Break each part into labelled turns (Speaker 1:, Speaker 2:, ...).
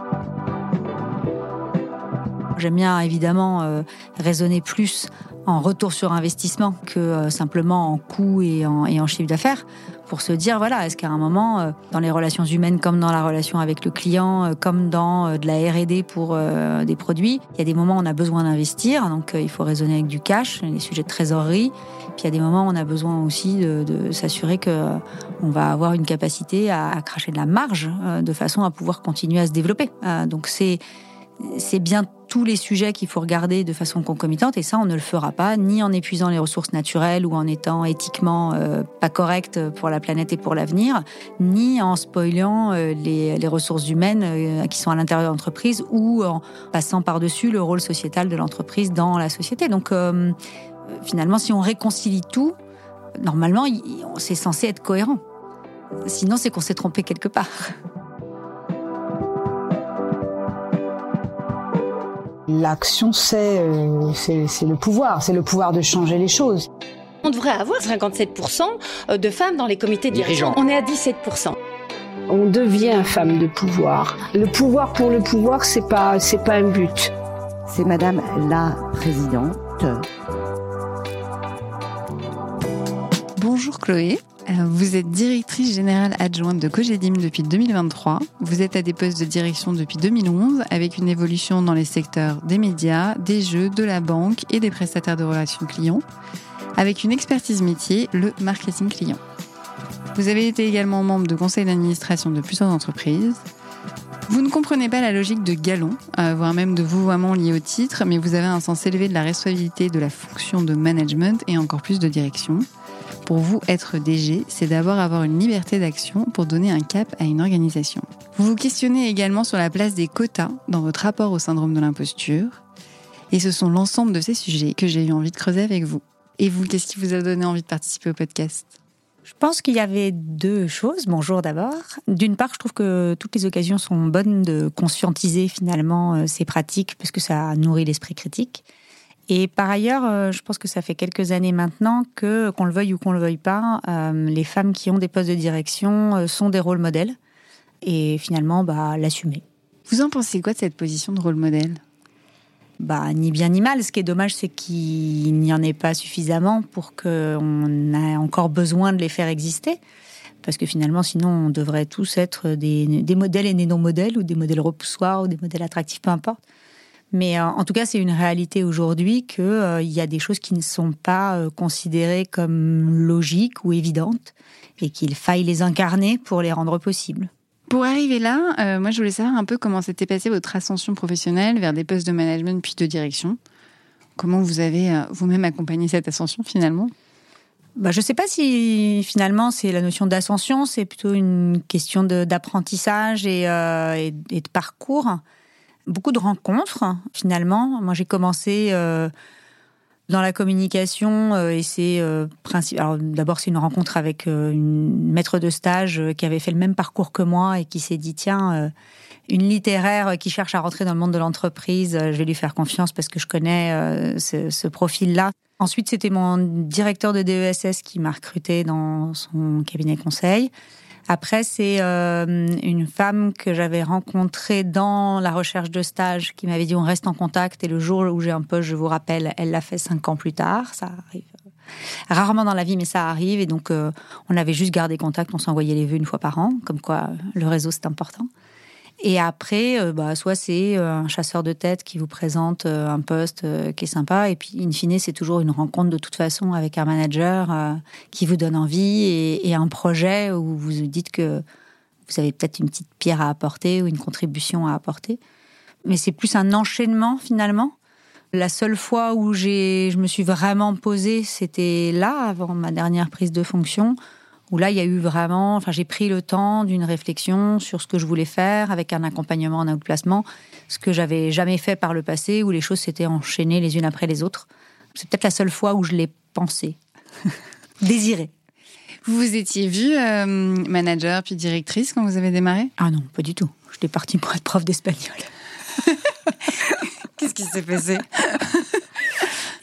Speaker 1: Thank you. J'aime bien évidemment euh, raisonner plus en retour sur investissement que euh, simplement en coût et en, chiffre d'affaires pour se dire voilà est-ce qu'à un moment euh, dans les relations humaines comme dans la relation avec le client comme dans de la R&D pour des produits il y a des moments où on a besoin d'investir. Donc il faut raisonner avec du cash les sujets de trésorerie. Puis il y a des moments où on a besoin aussi de, de s'assurer que on va avoir une capacité à, à cracher de la marge de façon à pouvoir continuer à se développer. Donc c'est bien tous les sujets qu'il faut regarder de façon concomitante et ça on ne le fera pas ni en épuisant les ressources naturelles ou en étant éthiquement euh, pas correct pour la planète et pour l'avenir ni en spoilant euh, les, ressources humaines euh, qui sont à l'intérieur de l'entreprise ou en passant par-dessus le rôle sociétal de l'entreprise dans la société. Donc finalement si on réconcilie tout normalement c'est censé être cohérent. Sinon c'est qu'on s'est trompé quelque part
Speaker 2: L'action, euh, c'est le pouvoir, c'est le pouvoir de changer les choses.
Speaker 3: On devrait avoir 57% euh, de femmes dans les comités dirigeants. On est à 17%.
Speaker 2: On devient femme de pouvoir. Le pouvoir pour le pouvoir, c'est pas, c'est pas un but.
Speaker 4: C'est Madame la Présidente.
Speaker 5: Bonjour Chloé. Euh, vous êtes directrice générale adjointe de Cogedim depuis 2023. Vous êtes à des postes de direction depuis 2011 avec une évolution dans les secteurs des médias, des jeux, de la banque et des prestataires de relations clients avec une expertise métier, le marketing client. Vous avez été également membre de conseil d'administration de plusieurs entreprises. Vous ne comprenez pas la logique de galon, euh, voire même de vouvoiement lié au titre, mais vous avez un sens élevé de la responsabilité de la fonction de management et encore plus de direction. Pour vous, être DG, c'est d'abord avoir une liberté d'action pour donner un cap à une organisation. Vous vous questionnez également sur la place des quotas dans votre rapport au syndrome de l'imposture. Et ce sont l'ensemble de ces sujets que j'ai eu envie de creuser avec vous. Et vous, qu'est-ce qui vous a donné envie de participer au podcast?
Speaker 1: Je pense qu'il y avait deux choses. Bonjour d'abord. D'une part, je trouve que toutes les occasions sont bonnes de conscientiser finalement euh, ces pratiques parce que ça nourrit l'esprit critique. Et par ailleurs, euh, je pense que ça fait quelques années maintenant que, qu'on le veuille ou qu'on le veuille pas, euh, les femmes qui ont des postes de direction euh, sont des rôles modèles. Et finalement, bah, l'assumer.
Speaker 5: Vous en pensez quoi de cette position de rôle modèle?
Speaker 1: Bah, ni bien ni mal. Ce qui est dommage, c'est qu'il n'y en ait pas suffisamment pour qu'on ait encore besoin de les faire exister. Parce que finalement, sinon, on devrait tous être des, des modèles et des non-modèles, ou des modèles repoussoirs, ou des modèles attractifs, peu importe. Mais euh, en tout cas, c'est une réalité aujourd'hui qu'il euh, y a des choses qui ne sont pas euh, considérées comme logiques ou évidentes et qu'il faille les incarner pour les rendre possibles.
Speaker 5: Pour arriver là, moi je voulais savoir un peu comment s'était passée votre ascension professionnelle vers des postes de management puis de direction. Comment vous avez vous-même accompagné cette ascension finalement?
Speaker 1: Bah, je ne sais pas si finalement c'est la notion d'ascension, c'est plutôt une question d'apprentissage et, et, de parcours beaucoup de rencontres finalement. Moi, j'ai commencé euh, dans la communication euh, et c'est euh, d'abord, c'est une rencontre avec une maître de stage qui avait fait le même parcours que moi et qui s'est dit tiens. une littéraire qui cherche à rentrer dans le monde de l'entreprise, je vais lui faire confiance parce que je connais ce, ce profil-là. Ensuite, c'était mon directeur de DESS qui m'a recruté dans son cabinet conseil. Après, c'est euh, une femme que j'avais rencontrée dans la recherche de stage qui m'avait dit on reste en contact et le jour où j'ai un poste, je vous rappelle, elle l'a fait cinq ans plus tard. Ça arrive euh, rarement dans la vie, mais ça arrive. Et donc, euh, on avait juste gardé contact, on s'envoyait les vœux une fois par an, comme quoi le réseau c'est important. Et après, euh, bah, soit c'est euh, un chasseur de tête qui vous présente euh, un poste qui est sympa, et puis in fine, c'est toujours une rencontre de toute façon avec un manager qui vous donne envie et, un projet où vous vous dites que vous avez peut-être une petite pierre à apporter ou une contribution à apporter. Mais c'est plus un enchaînement finalement. La seule fois où j'ai, je me suis vraiment posée, c'était là, avant ma dernière prise de fonction où là, il y a eu vraiment, enfin, j'ai pris le temps d'une réflexion sur ce que je voulais faire avec un accompagnement en outplacement, ce que j'avais jamais fait par le passé, où les choses s'étaient enchaînées les unes après les autres. C'est peut-être la seule fois où je l'ai pensé, désiré.
Speaker 5: Vous vous étiez vue euh, manager puis directrice quand vous avez démarré?
Speaker 1: Ah non, pas du tout. Je J'étais partie pour être prof d'espagnol.
Speaker 5: Qu'est-ce qui s'est passé?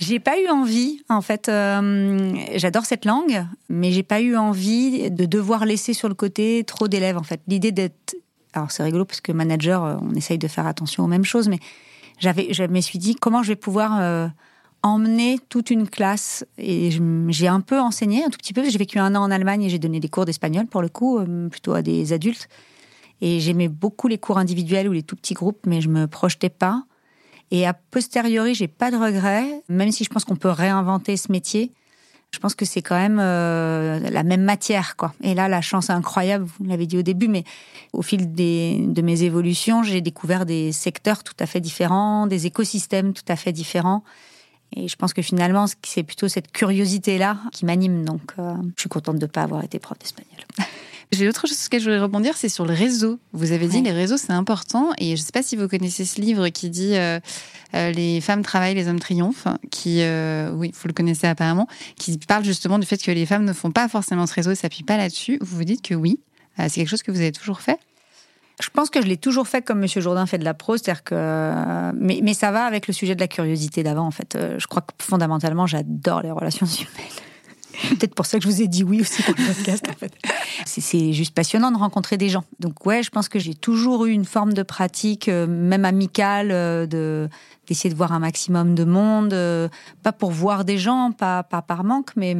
Speaker 1: J'ai pas eu envie, en fait. Euh, j'adore cette langue, mais j'ai pas eu envie de devoir laisser sur le côté trop d'élèves, en fait. L'idée d'être Alors c'est rigolo parce que manager, euh, on essaye de faire attention aux mêmes choses, mais j'avais, je me suis dit comment je vais pouvoir euh, emmener toute une classe? Et j'ai un peu enseigné, un tout petit peu. J'ai vécu un an en Allemagne et j'ai donné des cours d'espagnol pour le coup, plutôt à des adultes. Et j'aimais beaucoup les cours individuels ou les tout petits groupes, mais je me projetais pas. Et a posteriori, j'ai pas de regrets, même si je pense qu'on peut réinventer ce métier. Je pense que c'est quand même euh, la même matière, quoi. Et là, la chance incroyable, vous l'avez dit au début, mais au fil des, de mes évolutions, j'ai découvert des secteurs tout à fait différents, des écosystèmes tout à fait différents. Et je pense que finalement, c'est plutôt cette curiosité-là qui m'anime. Donc, euh, je suis contente de ne pas avoir été prof d'espagnol.
Speaker 5: J'ai autre chose que je voulais rebondir, c'est sur le réseau. Vous avez dit les réseaux, c'est important. Et je ne sais pas si vous connaissez ce livre qui dit euh, euh, Les femmes travaillent, les hommes triomphent, qui, oui, vous le connaissez apparemment, qui parle justement du fait que les femmes ne font pas forcément ce réseau et s'appuient pas là-dessus. Vous vous dites que oui, c'est quelque chose que vous avez toujours fait?
Speaker 1: Je pense que je l'ai toujours fait comme Monsieur Jourdain fait de la prose, c'est-à-dire que mais, mais ça va avec le sujet de la curiosité d'avant en fait. Euh, je crois que fondamentalement j'adore les relations humaines. Peut-être pour ça que je vous ai dit oui aussi pour le podcast en fait. C'est juste passionnant de rencontrer des gens. Donc ouais, je pense que j'ai toujours eu une forme de pratique, euh, même amicale, euh, de d'essayer de voir un maximum de monde, pas pour voir des gens, pas par manque, mais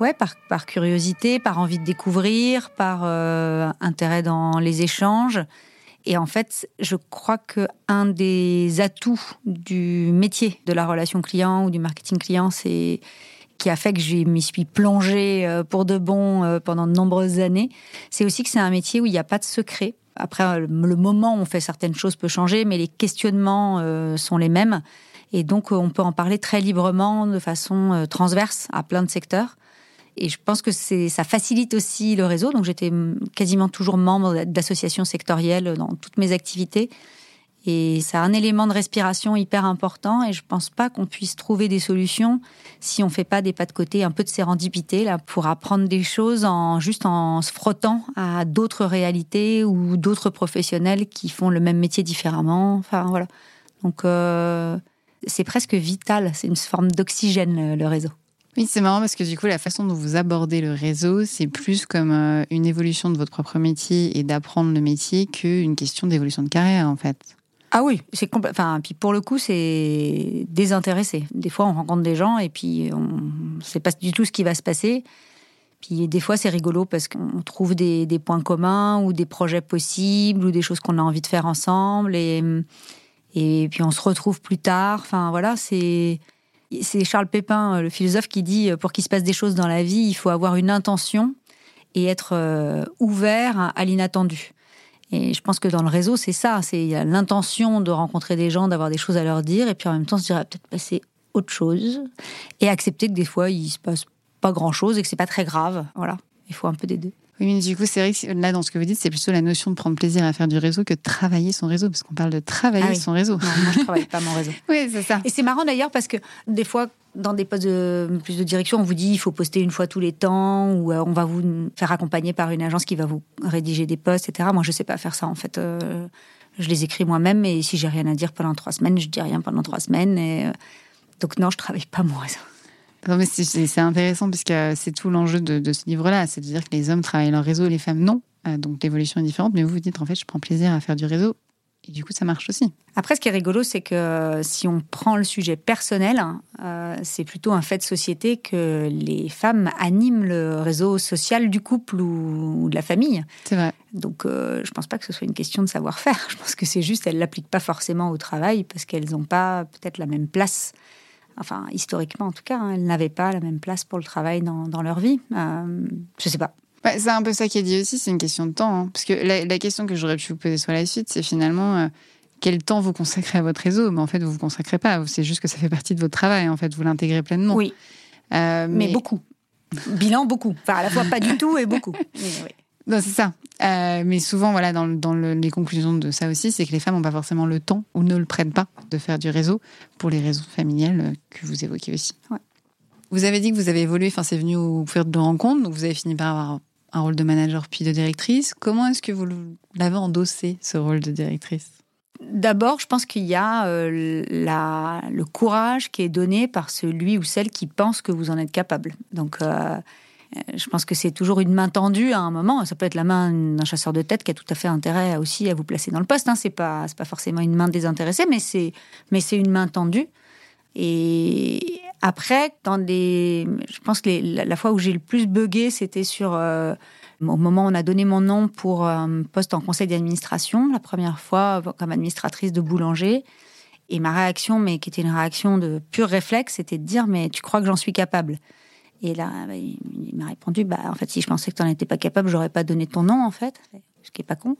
Speaker 1: Ouais, par, par, curiosité, par envie de découvrir, par euh, intérêt dans les échanges. Et en fait, je crois que un des atouts du métier de la relation client ou du marketing client, c'est qui a fait que je m'y suis plongée euh, pour de bon euh, pendant de nombreuses années, c'est aussi que c'est un métier où il n'y a pas de secret. Après, le moment où on fait certaines choses peut changer, mais les questionnements sont les mêmes. Et donc, on peut en parler très librement, de façon transverse à plein de secteurs. Et je pense que ça facilite aussi le réseau. Donc j'étais quasiment toujours membre d'associations sectorielles dans toutes mes activités. Et c'est un élément de respiration hyper important. Et je pense pas qu'on puisse trouver des solutions si on fait pas des pas de côté, un peu de sérendipité là pour apprendre des choses en juste en se frottant à d'autres réalités ou d'autres professionnels qui font le même métier différemment. Enfin voilà. Donc euh, c'est presque vital. C'est une forme d'oxygène le réseau.
Speaker 5: Oui, c'est marrant parce que du coup, la façon dont vous abordez le réseau, c'est plus comme euh, une évolution de votre propre métier et d'apprendre le métier qu'une question d'évolution de carrière, en fait.
Speaker 1: Ah oui, c'est enfin puis pour le coup c'est désintéressé. Des fois on rencontre des gens et puis on sait pas du tout ce qui va se passer. Puis des fois c'est rigolo parce qu'on trouve des, des, points communs ou des projets possibles ou des choses qu'on a envie de faire ensemble et et puis on se retrouve plus tard. Enfin voilà, c'est c'est Charles Pépin, euh, le philosophe, qui dit euh, pour qu'il se passe des choses dans la vie, il faut avoir une intention et être euh, ouvert à l'inattendu. Et je pense que dans le réseau, c'est ça. C'est l'intention de rencontrer des gens, d'avoir des choses à leur dire, et puis en même temps se dire ah, peut-être passer autre chose et accepter que des fois il se passe pas grand chose et que c'est pas très grave. Voilà, il faut un peu des deux.
Speaker 5: Oui, mais du coup, c'est vrai que là, dans ce que vous dites, c'est plutôt la notion de prendre plaisir à faire du réseau que de travailler son réseau, parce qu'on parle de travailler ah son réseau.
Speaker 1: Non, moi, je travaille pas mon réseau.
Speaker 5: oui, c'est ça.
Speaker 1: Et c'est marrant d'ailleurs parce que des fois, dans des postes de plus de direction, on vous dit il faut poster une fois tous les temps, ou euh, on va vous faire accompagner par une agence qui va vous rédiger des posts, etc. Moi, je sais pas faire ça en fait. Euh, je les écris moi-même, et si j'ai rien à dire pendant trois semaines, je dis rien pendant trois semaines. Et, euh, donc non, je travaille pas mon réseau
Speaker 5: c'est intéressant parce que c'est tout l'enjeu de, ce livre-là, c'est de dire que les hommes travaillent leur réseau, les femmes non. Euh, donc l'évolution est différente, mais vous vous dites en fait, je prends plaisir à faire du réseau. Et du coup, ça marche aussi.
Speaker 1: Après, ce qui est rigolo, c'est que si on prend le sujet personnel, euh, c'est plutôt un fait de société que les femmes animent le réseau social du couple ou, de la famille.
Speaker 5: C'est vrai.
Speaker 1: Donc, euh, je pense pas que ce soit une question de savoir-faire. Je pense que c'est juste, elles l'appliquent pas forcément au travail parce qu'elles n'ont pas peut-être la même place enfin historiquement en tout cas, hein, elles n'avaient pas la même place pour le travail dans, leur vie. Euh, je sais pas.
Speaker 5: c'est un peu ça qui est dit aussi, c'est une question de temps. Hein. parce que la, question que j'aurais pu vous poser sur la suite, c'est finalement euh, quel temps vous consacrez à votre réseau? Mais en fait, vous vous consacrez pas. C'est juste que ça fait partie de votre travail. En fait, vous l'intégrez pleinement.
Speaker 1: Oui. Euh, mais... beaucoup. Bilan, beaucoup. Enfin, à la fois pas du tout et beaucoup. oui.
Speaker 5: Non, c'est ça. Euh, mais souvent, voilà, dans, dans les conclusions de ça aussi, c'est que les femmes n'ont pas forcément le temps ou ne le prennent pas de faire du réseau pour les raisons familiales euh, que vous évoquez aussi. Vous avez dit que vous avez évolué, enfin, c'est venu au faire de rencontres, donc vous avez fini par avoir un rôle de manager puis de directrice. Comment est-ce que vous l'avez endossé, ce rôle de directrice?
Speaker 1: D'abord, je pense qu'il y a euh, la, le courage qui est donné par celui ou celle qui pense que vous en êtes capable. Donc, je pense que c'est toujours une main tendue à un moment. Ça peut être la main d'un chasseur de tête qui a tout à fait intérêt aussi à vous placer dans le poste. Hein. C'est pas, pas forcément une main désintéressée, mais c'est, mais c'est une main tendue. Et après, dans des, je pense que la, fois où j'ai le plus bugué, c'était sur euh, au moment où on a donné mon nom pour un poste en conseil d'administration, la première fois comme administratrice de boulanger. Et ma réaction, mais qui était une réaction de pur réflexe, c'était de dire mais tu crois que j'en suis capable? Et là, bah, il m'a répondu, bah, en fait, si je pensais que tu n'en étais pas capable, j'aurais pas donné ton nom, en fait, ce qui est pas con.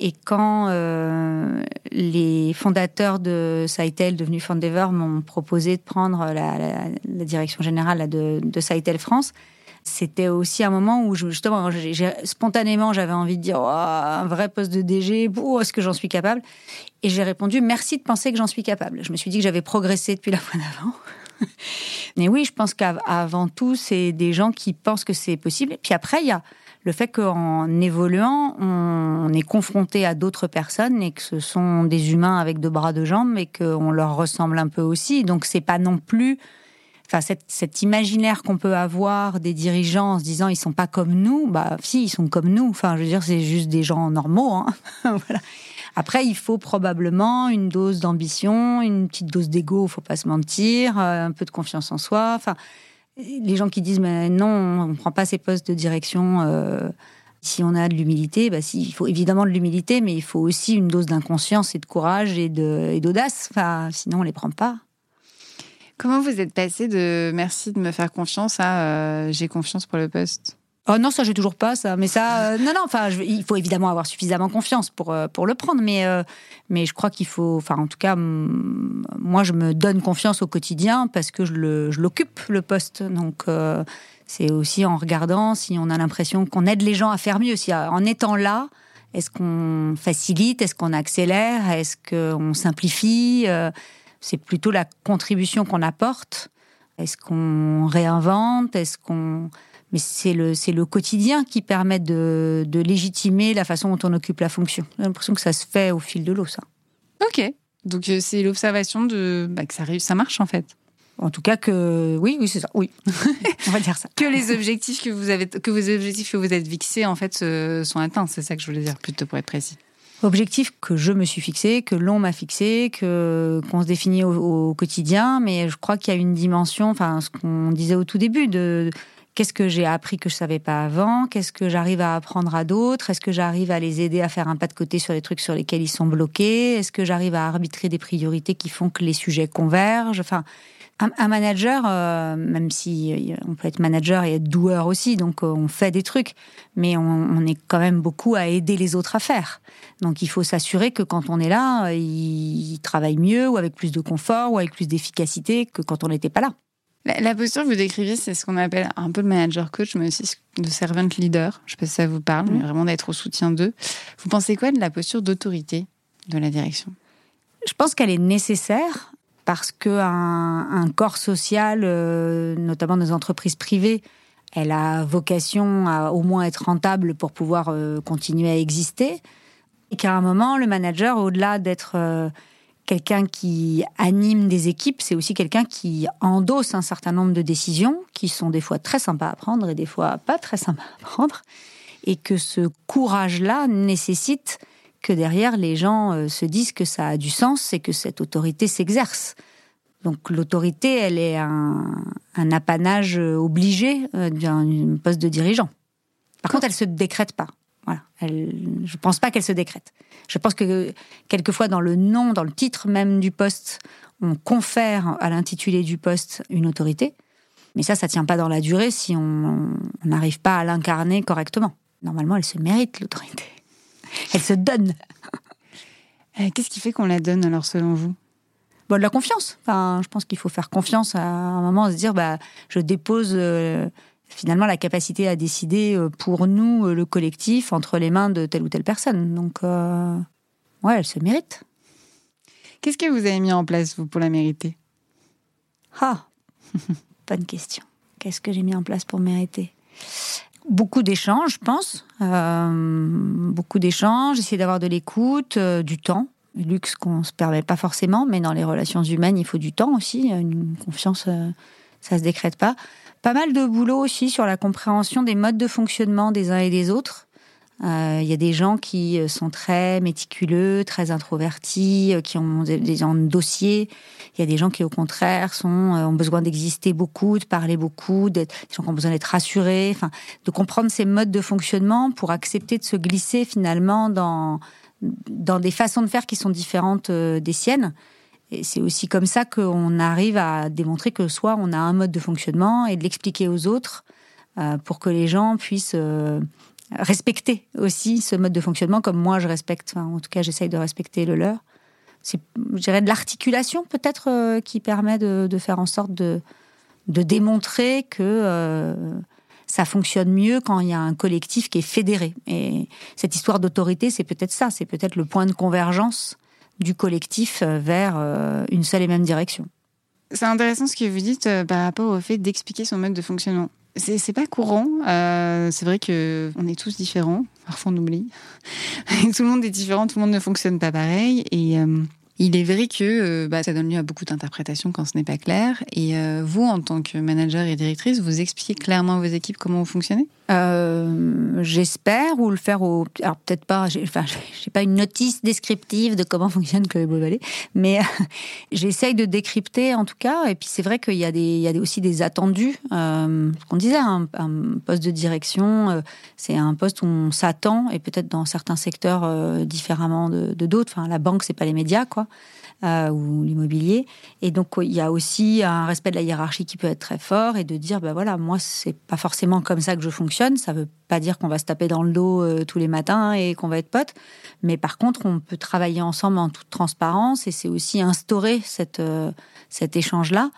Speaker 1: Et quand euh, les fondateurs de Saitel, devenus Fondever, m'ont proposé de prendre la, direction générale de, de France, c'était aussi un moment où justement, spontanément, j'avais envie de dire oh, un vrai poste de DG, oh, est-ce que j'en suis capable? Et j'ai répondu merci de penser que j'en suis capable. Je me suis dit que j'avais progressé depuis la fois d'avant. Mais oui, je pense qu'avant tout, c'est des gens qui pensent que c'est possible. Et puis après, il y a le fait qu'en évoluant, on est confronté à d'autres personnes et que ce sont des humains avec deux bras, deux jambes et qu'on leur ressemble un peu aussi. Donc c'est pas non plus, enfin cet, imaginaire qu'on peut avoir des dirigeants en se disant ils sont pas comme nous. Bah si, ils sont comme nous. Enfin, je veux dire, c'est juste des gens normaux. Hein. voilà. Après, il faut probablement une dose d'ambition, une petite dose d'ego, faut pas se mentir, euh, un peu de confiance en soi. Enfin, les gens qui disent mais non, on ne prend pas ces postes de direction. Euh, si on a de l'humilité, bah, il faut évidemment de l'humilité, mais il faut aussi une dose d'inconscience et de courage et d'audace. Sinon, on les prend pas.
Speaker 5: Comment vous êtes passé de merci de me faire confiance à euh, j'ai confiance pour le poste?
Speaker 1: Oh non, ça j'ai toujours pas ça. Mais ça, euh, non, non. Enfin, il faut évidemment avoir suffisamment confiance pour euh, pour le prendre. Mais euh, mais je crois qu'il faut. Enfin, en tout cas, moi, je me donne confiance au quotidien parce que je le je l'occupe le poste. Donc c'est aussi en regardant si on a l'impression qu'on aide les gens à faire mieux. Si en étant là, est-ce qu'on facilite, est-ce qu'on accélère, est-ce qu'on simplifie. c'est plutôt la contribution qu'on apporte. Est-ce qu'on réinvente, est-ce qu'on mais c'est le, c'est le quotidien qui permet de, de, légitimer la façon dont on occupe la fonction. J'ai l'impression que ça se fait au fil de l'eau, ça.
Speaker 5: Ok. Donc euh, c'est l'observation de bah, que ça, ça marche en fait.
Speaker 1: En tout cas que oui, oui c'est ça. Oui, on va dire ça.
Speaker 5: que les objectifs que vous avez, que vos objectifs que vous êtes fixés en fait sont atteints. C'est ça que je voulais dire plutôt pour être précis.
Speaker 1: Objectifs que je me suis fixé, que l'on m'a fixé, que qu'on se définit au, au, quotidien. Mais je crois qu'il y a une dimension, enfin ce qu'on disait au tout début de Qu'est-ce que j'ai appris que je savais pas avant? Qu'est-ce que j'arrive à apprendre à d'autres? Est-ce que j'arrive à les aider à faire un pas de côté sur les trucs sur lesquels ils sont bloqués? Est-ce que j'arrive à arbitrer des priorités qui font que les sujets convergent? Enfin, un, manager, euh, même si euh, on peut être manager et être doueur aussi, donc euh, on fait des trucs, mais on, on, est quand même beaucoup à aider les autres à faire. Donc il faut s'assurer que quand on est là, ils travaillent mieux ou avec plus de confort ou avec plus d'efficacité que quand on n'était pas là.
Speaker 5: La, posture que vous décrivez, c'est ce qu'on appelle un peu le manager coach, mais aussi le servant leader. Je ne sais pas si ça vous parle, mais mm. vraiment d'être au soutien d'eux. Vous pensez quoi de la posture d'autorité de la direction?
Speaker 1: Je pense qu'elle est nécessaire parce qu'un un corps social, euh, notamment les entreprises privées, elle a vocation à au moins être rentable pour pouvoir euh, continuer à exister. Et qu'à un moment, le manager, au-delà d'être euh, quelqu'un qui anime des équipes, c'est aussi quelqu'un qui endosse un certain nombre de décisions qui sont des fois très sympas à prendre et des fois pas très sympas à prendre. Et que ce courage-là nécessite que derrière les gens euh, se disent que ça a du sens et que cette autorité s'exerce. Donc l'autorité, elle est un, apanage obligé euh, d'un poste de dirigeant. Par contre, elle se décrète pas. Voilà. Elle, je pense pas qu'elle se décrète. Je pense que quelqueusement dans le nom, dans le titre même du poste, on confère à l'intitulé du poste une autorité. Mais ça, ça tient pas dans la durée si on n'arrive pas à l'incarner correctement. Normalement, elle se mérite l'autorité. Elle se donne.
Speaker 5: Euh, qu'est-ce qui fait qu'on la donne alors selon vous?
Speaker 1: Bon, de la confiance. Enfin, je pense qu'il faut faire confiance à un moment, se dire, bah, je dépose euh, finalement la capacité à décider euh, pour nous, euh, le collectif, entre les mains de telle ou telle personne. Donc, euh, ouais, elle se mérite.
Speaker 5: Qu'est-ce que vous avez mis en place, vous, pour la mériter?
Speaker 1: Ah, bonne question. Qu'est-ce que j'ai mis en place pour mériter? Beaucoup d'échanges, je pense. beaucoup d'échanges, essayer d'avoir de l'écoute, du temps. Luxe qu'on ne se permet pas forcément, mais dans les relations humaines, il faut du temps aussi, une confiance ça se décrète pas. Pas mal de boulot aussi sur la compréhension des modes de fonctionnement des uns et des autres. Euh, il y a des gens qui euh, sont très méticuleux, très introvertis, euh, qui ont des, gens de dossier. Il y a des gens qui, au contraire, sont, ont besoin d'exister beaucoup, de parler beaucoup, des gens qui ont besoin d'être rassurés. Enfin, de comprendre ces modes de fonctionnement pour accepter de se glisser finalement dans dans des façons de faire qui sont différentes des siennes. Et c'est aussi comme ça qu'on arrive à démontrer que soit on a un mode de fonctionnement et de l'expliquer aux autres pour que les gens puissent respecter aussi ce mode de fonctionnement comme moi je respecte. en tout cas, j'essaye de respecter le leur. C'est, de l'articulation peut-être euh, qui permet de, faire en sorte de, de démontrer que euh, ça fonctionne mieux quand il y a un collectif qui est fédéré. Et cette histoire d'autorité, c'est peut-être ça, c'est peut-être le point de convergence du collectif euh, vers une seule et même direction.
Speaker 5: C'est intéressant ce que vous dites par rapport au fait d'expliquer son mode de fonctionnement. C'est pas courant. Euh, c'est vrai que on est tous différents. Parfois, on oublie. tout le monde est différent. Tout le monde ne fonctionne pas pareil. Et euh, il est vrai que euh, bah, ça donne lieu à beaucoup d'interprétations quand ce n'est pas clair. Et euh, vous, en tant que manager et directrice, vous expliquez clairement à vos équipes comment vous fonctionnez?
Speaker 1: Euh, J'espère, ou le faire au... Alors peut-être pas, j'ai enfin, pas une notice descriptive de comment fonctionne Chloé Beauvalet, mais j'essaye de décrypter en tout cas. Et puis c'est vrai qu'il y a, des, il y a aussi des attendus. Ce qu'on disait, un, un, poste de direction, c'est un poste où on s'attend, et peut-être dans certains secteurs différemment de d'autres. enfin, la banque, c'est pas les médias, quoi. Euh, ou l'immobilier. Et donc il y a aussi un respect de la hiérarchie qui peut être très fort et de dire ben voilà moi c'est pas forcément comme ça que je fonctionne. Ça veut pas dire qu'on va se taper dans le dos euh, tous les matins et qu'on va être potes, mais par contre on peut travailler ensemble en toute transparence et c'est aussi instaurer cette euh, cet échange là.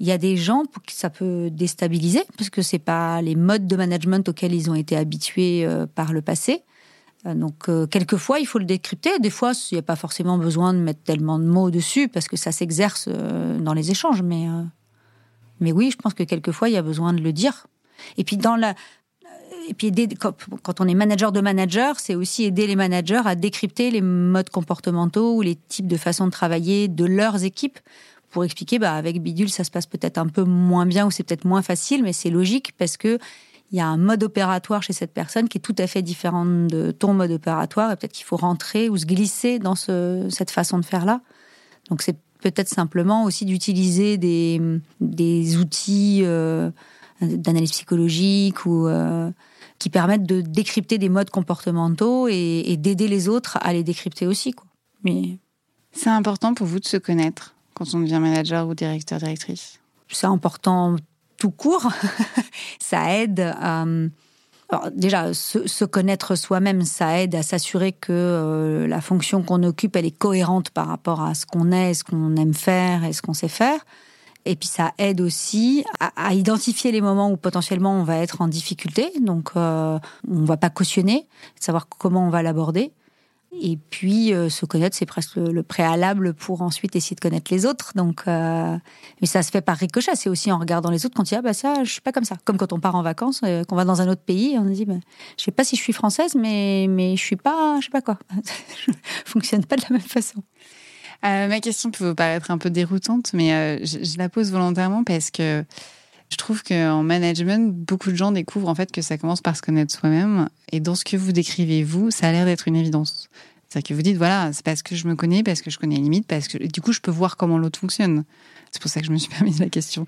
Speaker 1: Il y a des gens pour qui ça peut déstabiliser parce que c'est pas les modes de management auxquels ils ont été habitués par le passé. Euh, donc, euh, quelquefois, il faut le décrypter. Des fois, il n'y a pas forcément besoin de mettre tellement de mots dessus parce que ça s'exerce euh, dans les échanges. Mais, mais oui, je pense que quelquefois, il y a besoin de le dire. Et puis, dans la, et puis quand on est manager de manager, c'est aussi aider les managers à décrypter les modes comportementaux ou les types de façons de travailler de leurs équipes pour expliquer, bah, avec Bidule, ça se passe peut-être un peu moins bien ou c'est peut-être moins facile, mais c'est logique parce que il y a un mode opératoire chez cette personne qui est tout à fait différent de ton mode opératoire et peut-être qu'il faut rentrer ou se glisser dans ce, cette façon de faire là. Donc c'est peut-être simplement aussi d'utiliser des, des outils euh, d'analyse psychologique ou euh, qui permettent de décrypter des modes comportementaux et, et d'aider les autres à les décrypter aussi. Quoi. Mais
Speaker 5: c'est important pour vous de se connaître quand on devient manager ou directeur directrice?
Speaker 1: C'est important tout court, ça aide. Alors déjà, se, connaître soi-même, ça aide à s'assurer que euh, la fonction qu'on occupe, elle est cohérente par rapport à ce qu'on est, ce qu'on aime faire et ce qu'on sait faire. Et puis ça aide aussi à, identifier les moments où potentiellement on va être en difficulté. Donc euh, on ne va pas cautionner, savoir comment on va l'aborder. Et puis, euh, se connaître, c'est presque le, préalable pour ensuite essayer de connaître les autres. Donc, euh, mais ça se fait par ricochet. C'est aussi en regardant les autres qu'on dit ah bah ça, je suis pas comme ça. Comme quand on part en vacances, euh, qu'on va dans un autre pays, on dit bah, je sais pas si je suis française, mais mais je suis pas, je sais pas quoi. je fonctionne pas de la même façon.
Speaker 5: ma question peut vous paraître un peu déroutante, mais je, la pose volontairement parce que je trouve qu'en management, beaucoup de gens découvrent en fait que ça commence par se connaître soi-même. Et dans ce que vous décrivez, vous, ça a l'air d'être une évidence. C'est-à-dire que vous dites, voilà, c'est parce que je me connais, parce que je connais les limites, parce que du coup, je peux voir comment l'autre fonctionne. C'est pour ça que je me suis permis la question.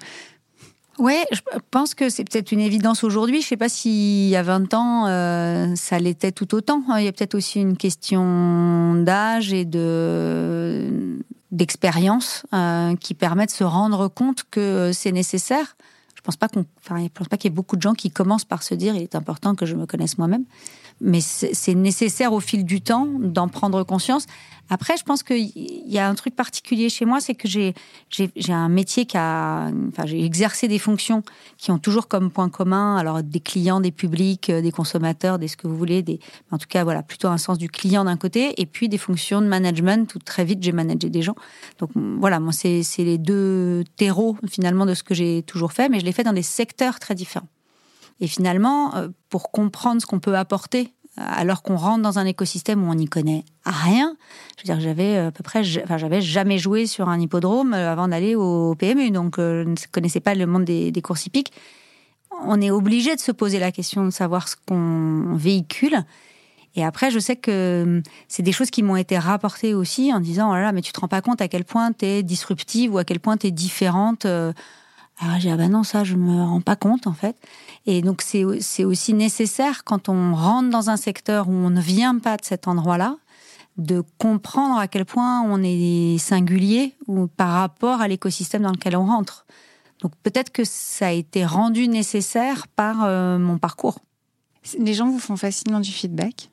Speaker 1: Oui, je pense que c'est peut-être une évidence aujourd'hui. Je ne sais pas s'il y a 20 ans, euh, ça l'était tout autant. Il y a peut-être aussi une question d'âge et de d'expérience euh, qui permet de se rendre compte que c'est nécessaire. Je pense pas qu'on, enfin, pense pas qu'il y ait beaucoup de gens qui commencent par se dire il est important que je me connaisse moi-même mais c'est nécessaire au fil du temps d'en prendre conscience. Après, je pense qu'il y a un truc particulier chez moi, c'est que j'ai un métier qui a, enfin, j'ai exercé des fonctions qui ont toujours comme point commun, alors des clients, des publics, euh, des consommateurs, des ce que vous voulez, des, en tout cas, voilà, plutôt un sens du client d'un côté, et puis des fonctions de management où très vite j'ai managé des gens. Donc voilà, moi c'est les deux terreaux finalement de ce que j'ai toujours fait, mais je l'ai fait dans des secteurs très différents. Et finalement, euh, pour comprendre ce qu'on peut apporter alors qu'on rentre dans un écosystème où on n'y connaît rien. Je veux dire, j'avais à peu près, enfin, j'avais jamais joué sur un hippodrome avant d'aller au PMU, donc je ne connaissais pas le monde des, courses hippiques. On est obligé de se poser la question de savoir ce qu'on véhicule. Et après, je sais que c'est des choses qui m'ont été rapportées aussi en disant, oh là là, mais tu te rends pas compte à quel point tu es disruptive ou à quel point tu es différente. Alors j'ai dit, ah ben non, ça, je me rends pas compte, en fait. Et donc, c'est aussi nécessaire quand on rentre dans un secteur où on ne vient pas de cet endroit-là, de comprendre à quel point on est singulier ou par rapport à l'écosystème dans lequel on rentre. Donc peut-être que ça a été rendu nécessaire par euh, mon parcours.
Speaker 5: Les gens vous font facilement du feedback?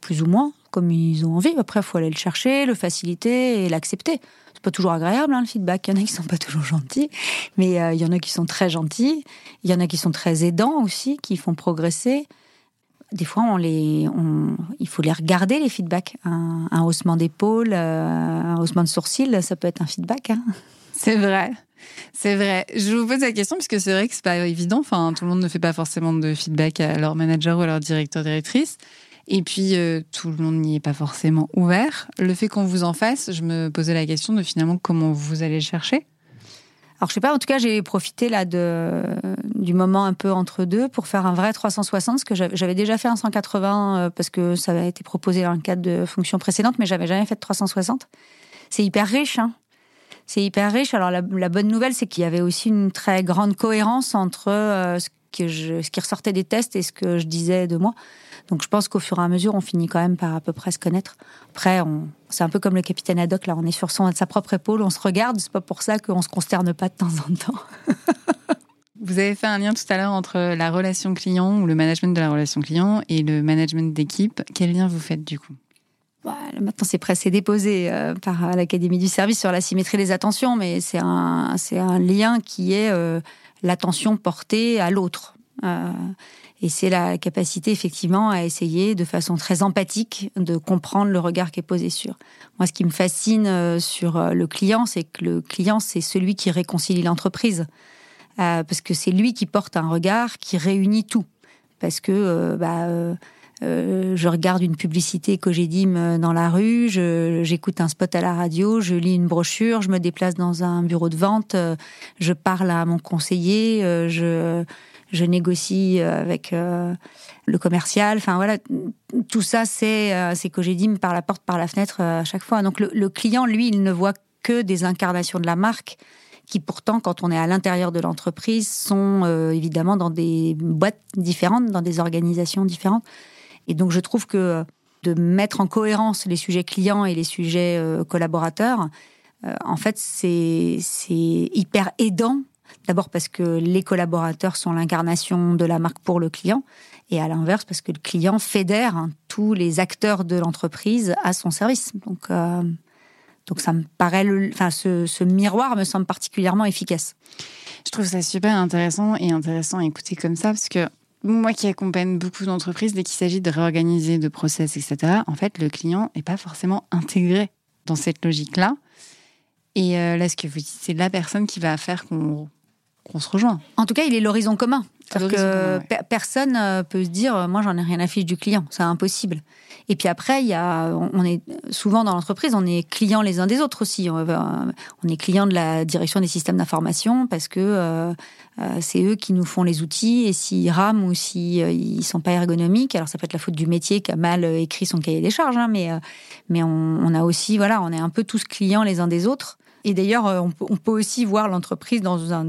Speaker 1: Plus ou moins, comme ils ont envie. Après, il faut aller le chercher, le faciliter et l'accepter. Toujours agréable, hein, le feedback. Il y en a qui sont pas toujours gentils, mais euh, il y en a qui sont très gentils. Il y en a qui sont très aidants aussi, qui font progresser. Des fois, on les, il faut les regarder, les feedbacks. Un, haussement d'épaule, euh, un haussement de sourcil, ça peut être un feedback. Hein.
Speaker 5: C'est vrai. C'est vrai. Je vous pose la question parce que c'est vrai que c'est pas évident. Enfin, tout le monde ne fait pas forcément de feedback à leur manager ou à leur directeur directrice. Et puis, euh, tout le monde n'y est pas forcément ouvert. Le fait qu'on vous en fasse, je me posais la question de finalement comment vous allez le chercher.
Speaker 1: Alors, je sais pas, en tout cas, j'ai profité là de, du moment un peu entre deux pour faire un vrai 360, parce que j'avais déjà fait un 180 euh, parce que ça avait été proposé dans le cadre de fonctions précédentes, mais j'avais jamais fait de 360. C'est hyper riche, hein. C'est hyper riche. Alors, la, bonne nouvelle, c'est qu'il y avait aussi une très grande cohérence entre euh, ce, que ce qui ressortait des tests et ce que je disais de moi. Donc je pense qu'au fur et à mesure, on finit quand même par à peu près se connaître. Après, c'est un peu comme le capitaine Haddock, là, on est sur son, sa propre épaule, on se regarde, c'est pas pour ça qu'on se consterne pas de temps en temps.
Speaker 5: Vous avez fait un lien tout à l'heure entre la relation client ou le management de la relation client et le management d'équipe. Quel lien vous faites du coup?
Speaker 1: Bah, Maintenant, c'est presque déposé euh, par l'Académie du service sur la symétrie des attentions, mais c'est un, c'est un lien qui est euh, l'attention portée à l'autre. Euh, et c'est la capacité effectivement à essayer de façon très empathique de comprendre le regard qui est posé sur. Moi, ce qui me fascine euh, sur euh, le client, c'est que le client, c'est celui qui réconcilie l'entreprise. Euh, parce que c'est lui qui porte un regard qui réunit tout. Parce que bah, je regarde une publicité Cogedim dans la rue, j'écoute un spot à la radio, je lis une brochure, je me déplace dans un bureau de vente, je parle à mon conseiller, je je négocie euh, avec euh, le commercial. Enfin voilà, tout ça, c'est euh, c'est Cogedim par la porte, par la fenêtre à chaque fois. Donc le, client, lui, il ne voit que des incarnations de la marque qui pourtant, quand on est à l'intérieur de l'entreprise, sont évidemment dans des boîtes différentes, dans des organisations différentes. Et donc je trouve que de mettre en cohérence les sujets clients et les sujets collaborateurs, en fait, c'est hyper aidant D'abord parce que les collaborateurs sont l'incarnation de la marque pour le client, et à l'inverse parce que le client fédère hein, tous les acteurs de l'entreprise à son service. Donc, euh, donc ça me paraît, enfin, ce, miroir me semble particulièrement efficace.
Speaker 5: Je trouve ça super intéressant et intéressant à écouter comme ça parce que moi qui accompagne beaucoup d'entreprises, dès qu'il s'agit de réorganiser, de process, etc., en fait, le client n'est pas forcément intégré dans cette logique-là. Et euh, là, ce que vous dites, c'est la personne qui va faire qu'on qu'on se rejoint.
Speaker 1: En tout cas, il est l'horizon commun. que personne euh, peut se dire, euh, moi, j'en ai rien à fiche du client. C'est impossible. Et puis après, il y a, on est souvent dans l'entreprise, on est clients les uns des autres aussi. On est clients de la direction des systèmes d'information parce que euh, c'est eux qui nous font les outils et s'ils rament ou s'ils ils sont pas ergonomiques, alors ça peut être la faute du métier qui a mal écrit son cahier des charges, hein, mais mais on, on, a aussi, voilà, on est un peu tous clients les uns des autres. Et d'ailleurs, on on peut aussi voir l'entreprise dans un,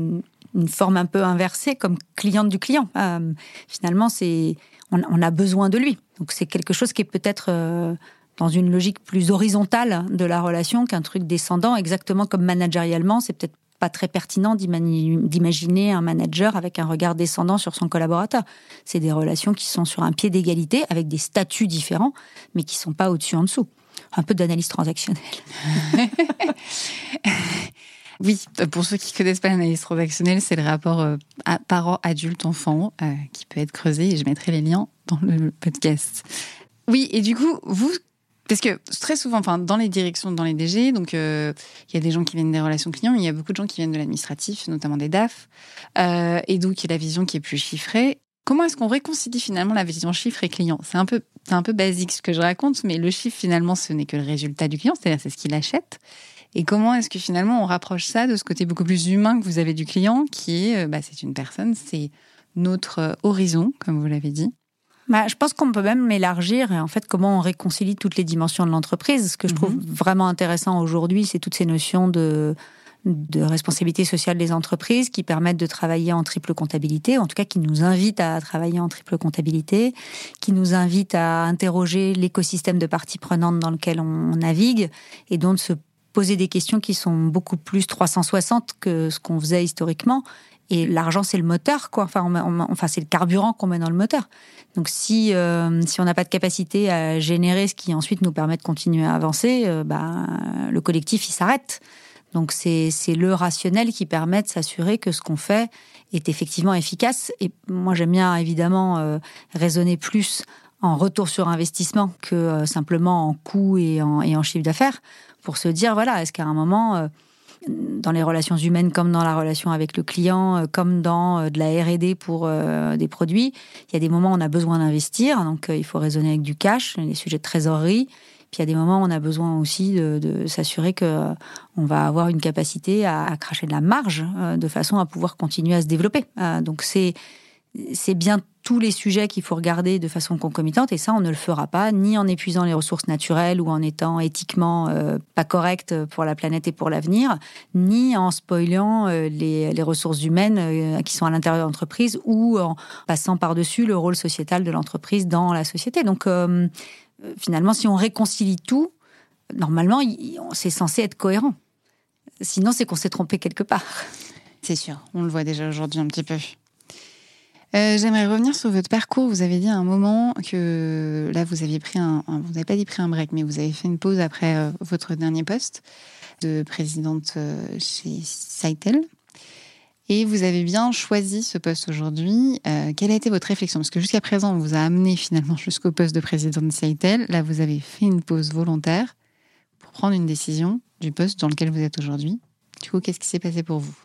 Speaker 1: une forme un peu inversée comme cliente du client. Euh, finalement, c'est on, a besoin de lui. Donc c'est quelque chose qui est peut-être euh, dans une logique plus horizontale de la relation qu'un truc descendant, exactement comme managérialement, c'est peut-être pas très pertinent d'imaginer un manager avec un regard descendant sur son collaborateur. C'est des relations qui sont sur un pied d'égalité avec des statuts différents, mais qui sont pas au-dessus en dessous. Un peu d'analyse transactionnelle.
Speaker 5: Oui, pour ceux qui connaissent pas l'analyse transactionnelle, c'est le rapport euh, parent adulte enfant euh, qui peut être creusé et je mettrai les liens dans le podcast. Oui, et du coup, vous parce que très souvent, enfin, dans les directions, dans les DG, donc euh, il y a des gens qui viennent des relations clients, mais il y a beaucoup de gens qui viennent de l'administratif, notamment des DAF, et donc il y a la vision qui est plus chiffrée. Comment est-ce qu'on réconcilie finalement la vision chiffre et client? C'est un peu, c'est un peu basique ce que je raconte, mais le chiffre finalement, ce n'est que le résultat du client, c'est-à-dire c'est ce qu'il achète. Et comment est-ce que finalement on rapproche ça de ce côté beaucoup plus humain que vous avez du client, qui est, euh, bah, c'est une personne, c'est notre euh, horizon, comme vous l'avez dit?
Speaker 1: Bah, je pense qu'on peut même élargir et en fait comment on réconcilie toutes les dimensions de l'entreprise. Ce que je trouve
Speaker 5: Mhm.
Speaker 1: vraiment intéressant aujourd'hui, c'est toutes ces notions de de responsabilité sociale des entreprises qui permettent de travailler en triple comptabilité, en tout cas qui nous invitent à travailler en triple comptabilité, qui nous invitent à interroger l'écosystème de parties prenantes dans lequel on navigue et donc de se poser des questions qui sont beaucoup plus 360 que ce qu'on faisait historiquement. Et l'argent, c'est le moteur, quoi. Enfin, enfin c'est le carburant qu'on met dans le moteur. Donc, si, euh, si on n'a pas de capacité à générer ce qui ensuite nous permet de continuer à avancer, euh, bah, le collectif, il s'arrête. Donc, c'est le rationnel qui permet de s'assurer que ce qu'on fait est effectivement efficace. Et moi, j'aime bien, évidemment, euh, raisonner plus en retour sur investissement que euh, simplement en coût et en, chiffre d'affaires pour se dire, voilà, est-ce qu'à un moment... euh, dans les relations humaines comme dans la relation avec le client, euh, comme dans de la R&D pour des produits, il y a des moments où on a besoin d'investir, donc il faut raisonner avec du cash, les sujets de trésorerie. Puis il y a des moments où on a besoin aussi de, s'assurer que on va avoir une capacité à, à cracher de la marge de façon à pouvoir continuer à se développer. Donc c'est c'est bien tous les sujets qu'il faut regarder de façon concomitante et ça on ne le fera pas ni en épuisant les ressources naturelles ou en étant éthiquement euh, pas correct pour la planète et pour l'avenir ni en spoilant euh, les, ressources humaines euh, qui sont à l'intérieur de l'entreprise ou en passant par-dessus le rôle sociétal de l'entreprise dans la société. Donc finalement si on réconcilie tout, normalement c'est censé être cohérent. Sinon c'est qu'on s'est trompé quelque part.
Speaker 5: C'est sûr, on le voit déjà aujourd'hui un petit peu. Euh, J'aimerais revenir sur votre parcours. Vous avez dit à un moment que là, vous aviez pris un, vous n'avez pas dit pris un break, mais vous avez fait une pause après euh, votre dernier poste de présidente euh, chez Saitel. Et vous avez bien choisi ce poste aujourd'hui. Euh, quelle a été votre réflexion? Parce que jusqu'à présent, on vous a amené finalement jusqu'au poste de présidente de Saitel. Là, vous avez fait une pause volontaire pour prendre une décision du poste dans lequel vous êtes aujourd'hui. Du coup, qu'est-ce qui s'est passé pour vous?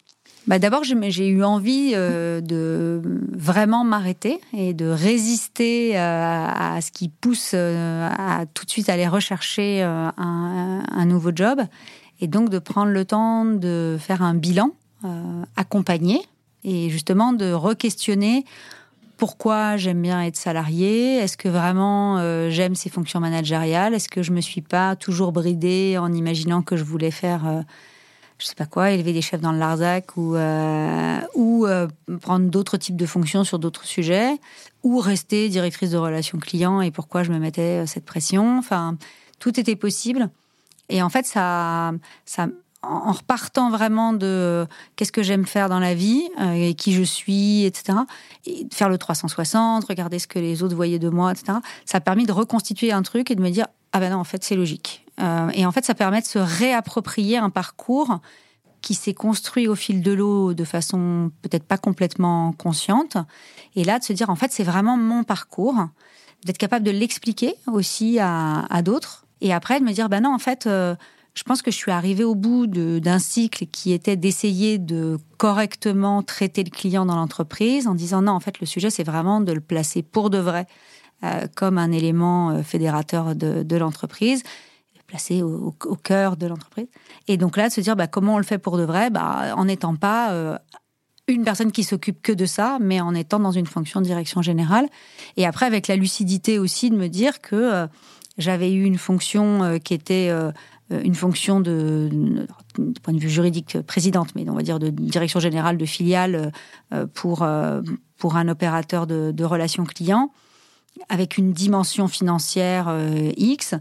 Speaker 1: Bah D'abord, j'ai eu envie euh, de vraiment m'arrêter et de résister à ce qui pousse euh, à tout de suite aller rechercher euh, un, nouveau job et donc de prendre le temps de faire un bilan accompagné et justement de re-questionner pourquoi j'aime bien être salarié Est-ce que vraiment j'aime ces fonctions managériales Est-ce que je me suis pas toujours bridée en imaginant que je voulais faire je sais pas quoi, élever des chefs dans le Larzac ou, euh, euh, prendre d'autres types de fonctions sur d'autres sujets, ou rester directrice de relations clients et pourquoi je me mettais euh, cette pression. Enfin, tout était possible. Et en fait, ça, ça, en repartant vraiment de qu'est-ce que j'aime faire dans la vie et qui je suis, etc. Et faire le 360, regarder ce que les autres voyaient de moi, etc. Ça a permis de reconstituer un truc et de me dire ah ben non, en fait, c'est logique. Euh, et en fait, ça permet de se réapproprier un parcours qui s'est construit au fil de l'eau de façon peut-être pas complètement consciente. Et là, de se dire, en fait, c'est vraiment mon parcours, d'être capable de l'expliquer aussi à, d'autres. Et après, de me dire, ben non, en fait, euh, je pense que je suis arrivée au bout d'un cycle qui était d'essayer de correctement traiter le client dans l'entreprise en disant, non, en fait, le sujet, c'est vraiment de le placer pour de vrai euh, comme un élément fédérateur de l'entreprise, placé au, cœur de l'entreprise. Et donc là, se dire bah, comment on le fait pour de vrai, bah, en n'étant pas euh, une personne qui s'occupe que de ça, mais en étant dans une fonction de direction générale. Et après, avec la lucidité aussi de me dire que euh, j'avais eu une fonction euh, qui était une fonction de, du point de vue juridique, présidente, mais on va dire de direction générale de filiale pour, pour un opérateur de, relations clients avec une dimension financière X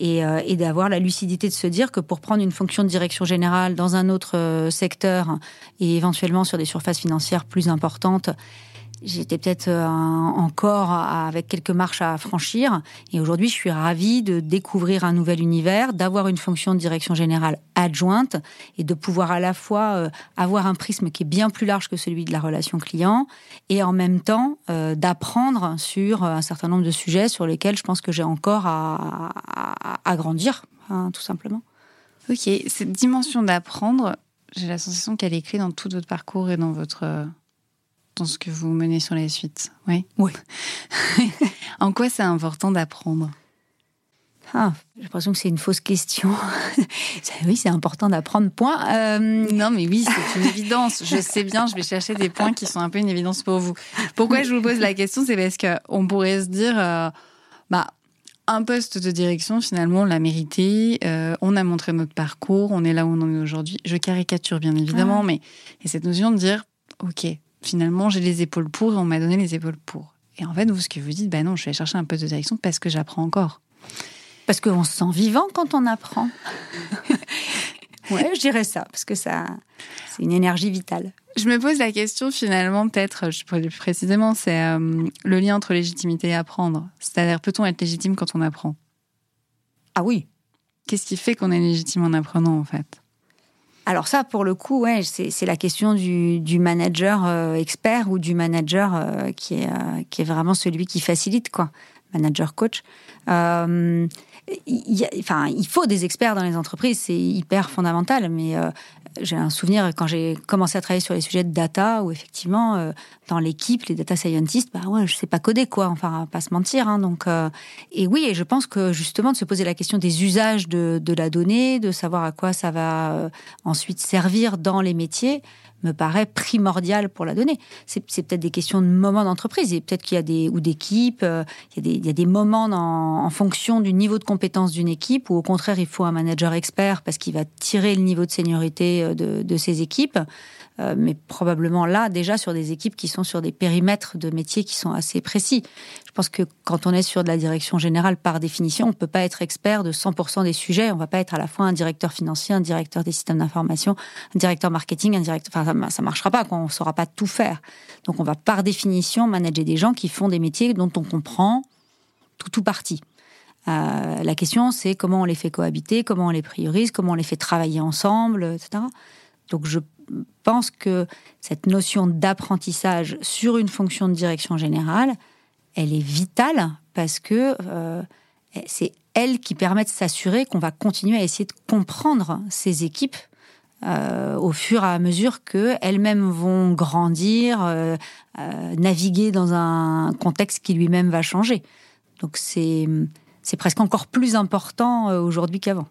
Speaker 1: et, euh, et d'avoir la lucidité de se dire que pour prendre une fonction de direction générale dans un autre euh, secteur et éventuellement sur des surfaces financières plus importantes, j'étais peut-être euh, encore avec quelques marches à franchir. Et aujourd'hui, je suis ravie de découvrir un nouvel univers, d'avoir une fonction de direction générale adjointe et de pouvoir à la fois euh, avoir un prisme qui est bien plus large que celui de la relation client et en même temps euh, d'apprendre sur un certain nombre de sujets sur lesquels je pense que j'ai encore à grandir, hein, tout simplement.
Speaker 5: Ok, cette dimension d'apprendre, j'ai la sensation qu'elle est clé dans tout votre parcours et dans votre, dans ce que vous menez sur la suite. Oui.
Speaker 1: Oui.
Speaker 5: en quoi c'est important d'apprendre?
Speaker 1: Ah, j'ai l'impression que c'est une fausse question. oui, c'est important d'apprendre, point. Euh,
Speaker 5: non, mais oui, c'est une évidence. Je sais bien, je vais chercher des points qui sont un peu une évidence pour vous. Pourquoi je vous pose la question? C'est parce qu'on pourrait se dire, euh, bah, un poste de direction, finalement, on l'a mérité. Euh, on a montré notre parcours, on est là où on en est aujourd'hui. Je caricature, bien évidemment, mais il y a cette notion de dire, OK, finalement, j'ai les épaules pour et on m'a donné les épaules pour. Et en fait, vous, ce que vous dites, bah non, je vais chercher un poste de direction parce que j'apprends encore.
Speaker 1: Parce qu'on se sent vivant quand on apprend. ouais, je dirais ça, parce que ça, c'est une énergie vitale.
Speaker 5: Je me pose la question finalement, peut-être, je pourrais plus précisément, c'est euh, le lien entre légitimité et apprendre. C'est-à-dire, peut-on être légitime quand on apprend?
Speaker 1: Ah oui.
Speaker 5: Qu'est-ce qui fait qu'on est légitime en apprenant, en fait?
Speaker 1: Alors ça, pour le coup, c'est la question du, manager euh, expert ou du manager euh, qui, est, qui est vraiment celui qui facilite, quoi. Manager coach il, enfin, il faut des experts dans les entreprises, c'est hyper fondamental. Mais euh, j'ai un souvenir quand j'ai commencé à travailler sur les sujets de data, où effectivement, euh, dans l'équipe, les data scientists, bah ouais, je sais pas coder quoi. Enfin, pas se mentir. Hein, donc, euh, et oui, et je pense que justement de se poser la question des usages de, de la donnée, de savoir à quoi ça va ensuite servir dans les métiers me paraît primordial pour la donnée. C'est peut-être des questions de moments d'entreprise, et peut-être qu'il y a des ou d'équipe, euh, il, il, y a des moments en fonction du niveau de compétence d'une équipe, où au contraire il faut un manager expert parce qu'il va tirer le niveau de seniorité euh, de, de ses équipes. Euh, mais probablement là déjà sur des équipes qui sont sur des périmètres de métiers qui sont assez précis. Je pense que quand on est sur de la direction générale, par définition, on ne peut pas être expert de 100% des sujets. On ne va pas être à la fois un directeur financier, un directeur des systèmes d'information, un directeur marketing, un directeur. Enfin, ça ne marchera pas. On ne saura pas tout faire. Donc, on va par définition manager des gens qui font des métiers dont on comprend tout ou partie. Euh, la question, c'est comment on les fait cohabiter, comment on les priorise, comment on les fait travailler ensemble, etc. Donc, je pense que cette notion d'apprentissage sur une fonction de direction générale, elle est vitale parce que euh, c'est elle qui permet de s'assurer qu'on va continuer à essayer de comprendre ces équipes euh, au fur et à mesure qu'elles-mêmes vont grandir, euh, naviguer dans un contexte qui lui-même va changer. Donc c'est presque encore plus important aujourd'hui qu'avant.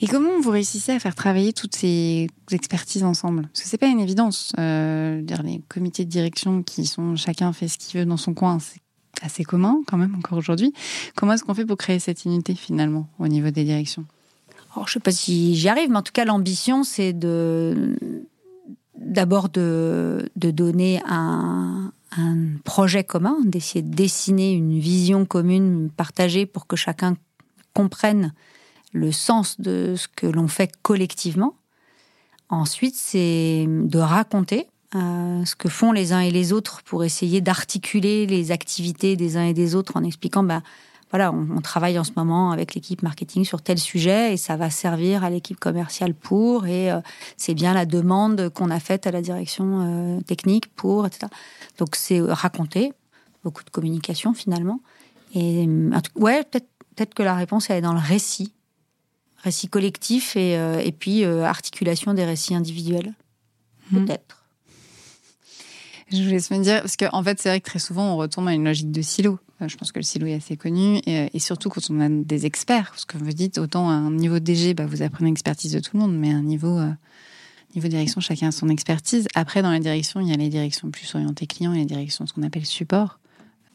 Speaker 5: Et comment vous réussissez à faire travailler toutes ces expertises ensemble? Parce que c'est pas une évidence. Euh, les comités de direction qui sont chacun fait ce qu'il veut dans son coin, c'est assez commun quand même encore aujourd'hui. Comment est-ce qu'on fait pour créer cette unité finalement au niveau des directions?
Speaker 1: Alors, Je sais pas si j'y arrive, mais en tout cas l'ambition c'est d'abord de, donner un projet commun, d'essayer de dessiner une vision commune partagée pour que chacun comprenne le sens de ce que l'on fait collectivement. Ensuite, c'est de raconter euh, ce que font les uns et les autres pour essayer d'articuler les activités des uns et des autres en expliquant, bah, voilà, on, travaille en ce moment avec l'équipe marketing sur tel sujet et ça va servir à l'équipe commerciale pour et euh, c'est bien la demande qu'on a faite à la direction euh, technique pour, etc. Donc c'est raconter, beaucoup de communication finalement. Et ouais, peut-être que la réponse elle est dans le récit récit collectif et, euh, et puis euh, articulation des récits individuels. Hmm. Peut-être.
Speaker 5: Je vous laisse me dire, parce qu'en en fait, c'est vrai que très souvent, on retombe à une logique de silo. Euh, je pense que le silo est assez connu, et, surtout quand on a des experts. Ce que vous dites, autant à un niveau DG, bah, vous apprenez l'expertise de tout le monde, mais à un niveau, niveau direction, chacun a son expertise. Après, dans la direction, il y a les directions plus orientées clients et les directions, ce qu'on appelle support.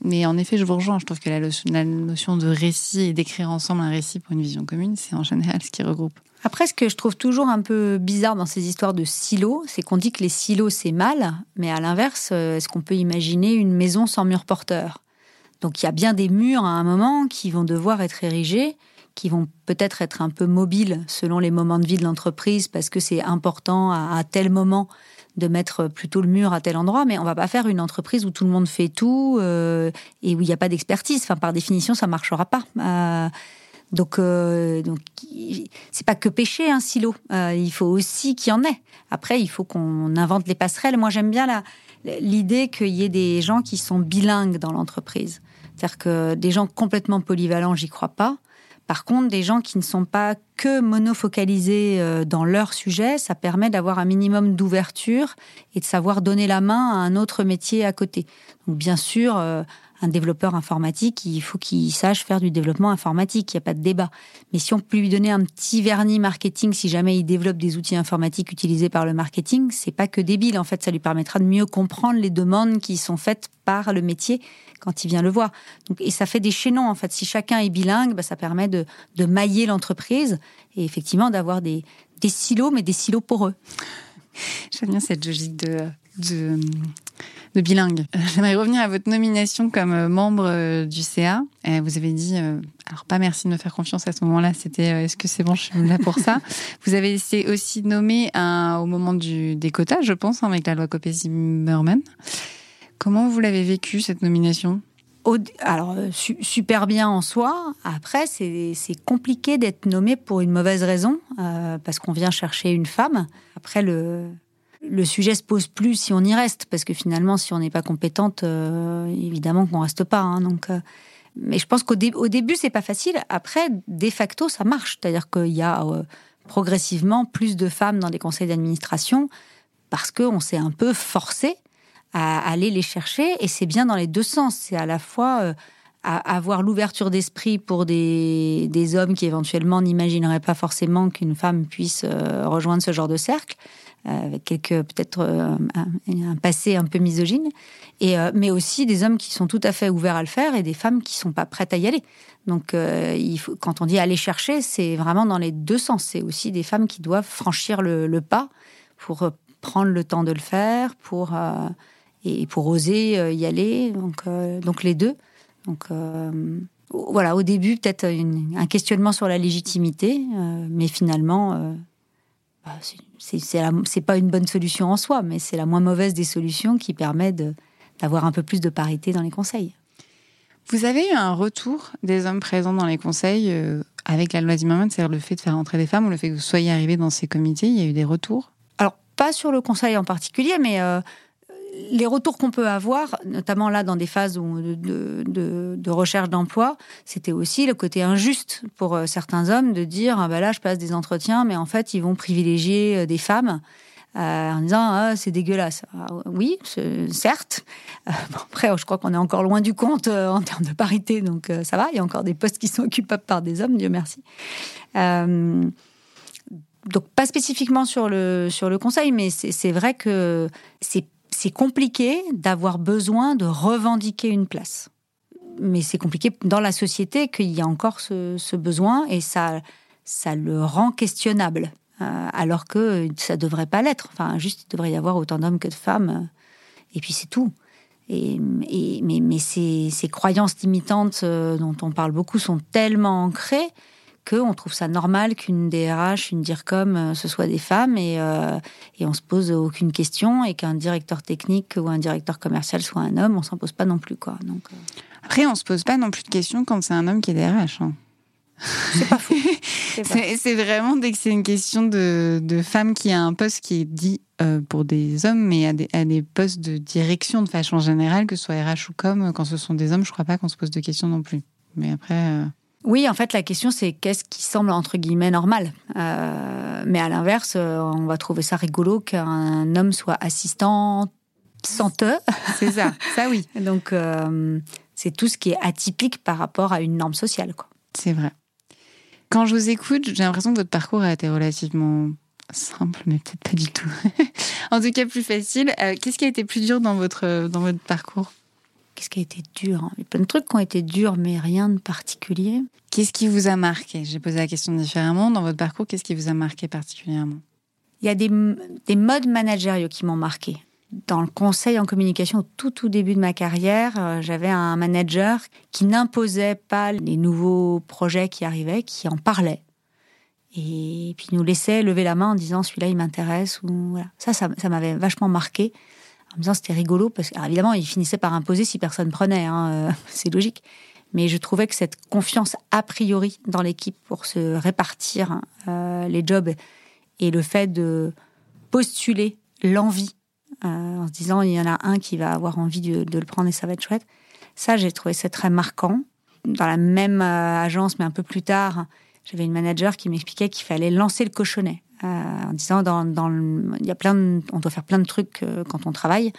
Speaker 5: Mais en effet, je vous rejoins. Je trouve que la, notion de récit et d'écrire ensemble un récit pour une vision commune, c'est en général ce qui regroupe.
Speaker 1: Après, ce que je trouve toujours un peu bizarre dans ces histoires de silos, c'est qu'on dit que les silos, c'est mal, mais à l'inverse, euh, est-ce qu'on peut imaginer une maison sans mur porteur? Donc il y a bien des murs à un moment qui vont devoir être érigés, qui vont peut-être être un peu mobiles selon les moments de vie de l'entreprise, parce que c'est important à tel moment de mettre plutôt le mur à tel endroit, mais on va pas faire une entreprise où tout le monde fait tout euh, et où il n'y a pas d'expertise. Enfin, par définition, ça marchera pas. Euh, donc, euh, donc, c'est pas que pêcher un silo. Euh, il faut aussi qu'il y en ait. Après, il faut qu'on invente les passerelles. Moi, j'aime bien l'idée qu'il y ait des gens qui sont bilingues dans l'entreprise. C'est-à-dire que des gens complètement polyvalents, j'y crois pas. Par contre, des gens qui ne sont pas que monofocalisés euh, dans leur sujet, ça permet d'avoir un minimum d'ouverture et de savoir donner la main à un autre métier à côté. Donc, bien sûr, euh, un développeur informatique, il faut qu'il sache faire du développement informatique, il n'y a pas de débat. Mais si on peut lui donner un petit vernis marketing, si jamais il développe des outils informatiques utilisés par le marketing, c'est pas que débile. En fait, ça lui permettra de mieux comprendre les demandes qui sont faites par le métier quand il vient le voir. Donc, et ça fait des chaînons, en fait. Si chacun est bilingue, bah, ça permet de, de mailler l'entreprise et effectivement d'avoir des, des silos, mais des silos poreux.
Speaker 5: J'aime bien cette logique de, de de bilingue. J'aimerais revenir à votre nomination comme euh, membre euh, du CA. Vous avez dit, euh, alors pas merci de me faire confiance à ce moment-là, c'était est-ce que c'est bon, je suis là pour ça? Vous avez été aussi nommé au moment du, des quotas, je pense, hein, avec la loi Copé-Zimmermann. Comment vous l'avez vécu, cette nomination?
Speaker 1: Alors, super bien en soi. Après, c'est compliqué d'être nommé pour une mauvaise raison, parce qu'on vient chercher une femme. Après, le, le sujet se pose plus si on y reste, parce que finalement, si on n'est pas compétente, euh, évidemment qu'on reste pas. Hein, donc, euh, mais je pense qu'au au début, c'est pas facile. Après, de facto, ça marche. C'est-à-dire qu'il y a euh, progressivement plus de femmes dans des conseils d'administration parce qu'on s'est un peu forcé à aller les chercher. Et c'est bien dans les deux sens. C'est à la fois avoir l'ouverture d'esprit pour des, des, hommes qui éventuellement n'imagineraient pas forcément qu'une femme puisse rejoindre ce genre de cercle avec quelques peut-être euh, un, passé un peu misogyne, euh, mais aussi des hommes qui sont tout à fait ouverts à le faire et des femmes qui sont pas prêtes à y aller. Donc, euh, quand on dit aller chercher, c'est vraiment dans les deux sens. C'est aussi des femmes qui doivent franchir le, pas pour prendre le temps de le faire, pour et pour oser y aller. Donc, donc les deux. Donc voilà, au début peut-être un questionnement sur la légitimité, mais finalement bah, c'est pas une bonne solution en soi, mais c'est la moins mauvaise des solutions qui permet d'avoir un peu plus de parité dans les conseils.
Speaker 5: Vous avez eu un retour des hommes présents dans les conseils euh, avec la loi Zimmermann, c'est-à-dire le fait de faire entrer des femmes ou le fait que vous soyez arrivé dans ces comités, il y a eu des retours?
Speaker 1: Alors, pas sur le conseil en particulier, mais euh, les retours qu'on peut avoir, notamment là dans des phases de, recherche d'emploi, c'était aussi le côté injuste pour euh, certains hommes de dire ah bah là je passe des entretiens, mais en fait ils vont privilégier euh, des femmes. Euh, en disant ah, c'est dégueulasse. Ah, oui, certes. après, je crois qu'on est encore loin du compte en termes de parité, donc ça va. Il y a encore des postes qui sont occupables par des hommes, Dieu merci. donc pas spécifiquement sur le sur le conseil, mais c'est vrai que c'est c'est compliqué d'avoir besoin de revendiquer une place. Mais c'est compliqué dans la société qu'il y a encore ce, besoin et ça, ça le rend questionnable. Euh, alors que ça devrait pas l'être. Enfin, juste, il devrait y avoir autant d'hommes que de femmes. et puis c'est tout. Et, mais, ces, croyances limitantes euh, dont on parle beaucoup sont tellement ancrées qu'on trouve ça normal qu'une DRH, une DIRCOM, euh, ce soit des femmes et, euh, et on se pose aucune question et qu'un directeur technique ou un directeur commercial soit un homme, on s'en pose pas non plus. Quoi. Donc, euh.
Speaker 5: Après, on se pose pas non plus de questions quand c'est un homme qui est DRH. Hein.
Speaker 1: C'est pas faux.
Speaker 5: C'est vraiment dès que c'est une question de, de, femme qui a un poste qui est dit pour des hommes, mais à des, à des, postes de direction de façon générale, que ce soit RH ou com, quand ce sont des hommes, je crois pas qu'on se pose de questions non plus. Mais après.
Speaker 1: Oui, en fait, la question, c'est qu'est-ce qui semble, entre guillemets, normal? Euh, mais à l'inverse, euh, on va trouver ça rigolo qu'un homme soit assistant senteux.
Speaker 5: C'est ça, ça oui.
Speaker 1: Donc, euh, c'est tout ce qui est atypique par rapport à une norme sociale. quoi.
Speaker 5: C'est vrai. Quand je vous écoute, j'ai l'impression que votre parcours a été relativement simple, mais peut-être pas du tout. en tout cas, plus facile. Qu'est-ce qui a été plus dur dans votre, dans votre parcours?
Speaker 1: Qu'est-ce qui a été dur hein? Il y a plein de trucs qui ont été durs, mais rien de particulier.
Speaker 5: Qu'est-ce qui vous a marqué? J'ai posé la question différemment. Dans votre parcours, qu'est-ce qui vous a marqué particulièrement?
Speaker 1: Il y a des, des modes managériaux qui m'ont marqué. Dans le conseil en communication, au tout, tout début de ma carrière, euh, j'avais un manager qui n'imposait pas les nouveaux projets qui arrivaient, qui en parlait. Et puis nous laissait lever la main en disant celui-là il m'intéresse ou voilà. Ça, ça, ça m'avait vachement marqué en me disant c'était rigolo parce qu'évidemment il finissait par imposer si personne prenait, hein, euh, c'est logique. Mais je trouvais que cette confiance a priori dans l'équipe pour se répartir euh, les jobs et le fait de postuler l'envie euh, en se disant il y en a un qui va avoir envie de, le prendre et ça va être chouette, ça j'ai trouvé ça très marquant. dans la même agence, mais un peu plus tard, j'avais une manager qui m'expliquait qu'il fallait lancer le cochonnet. En disant, y a plein on doit faire plein de trucs quand on travaille.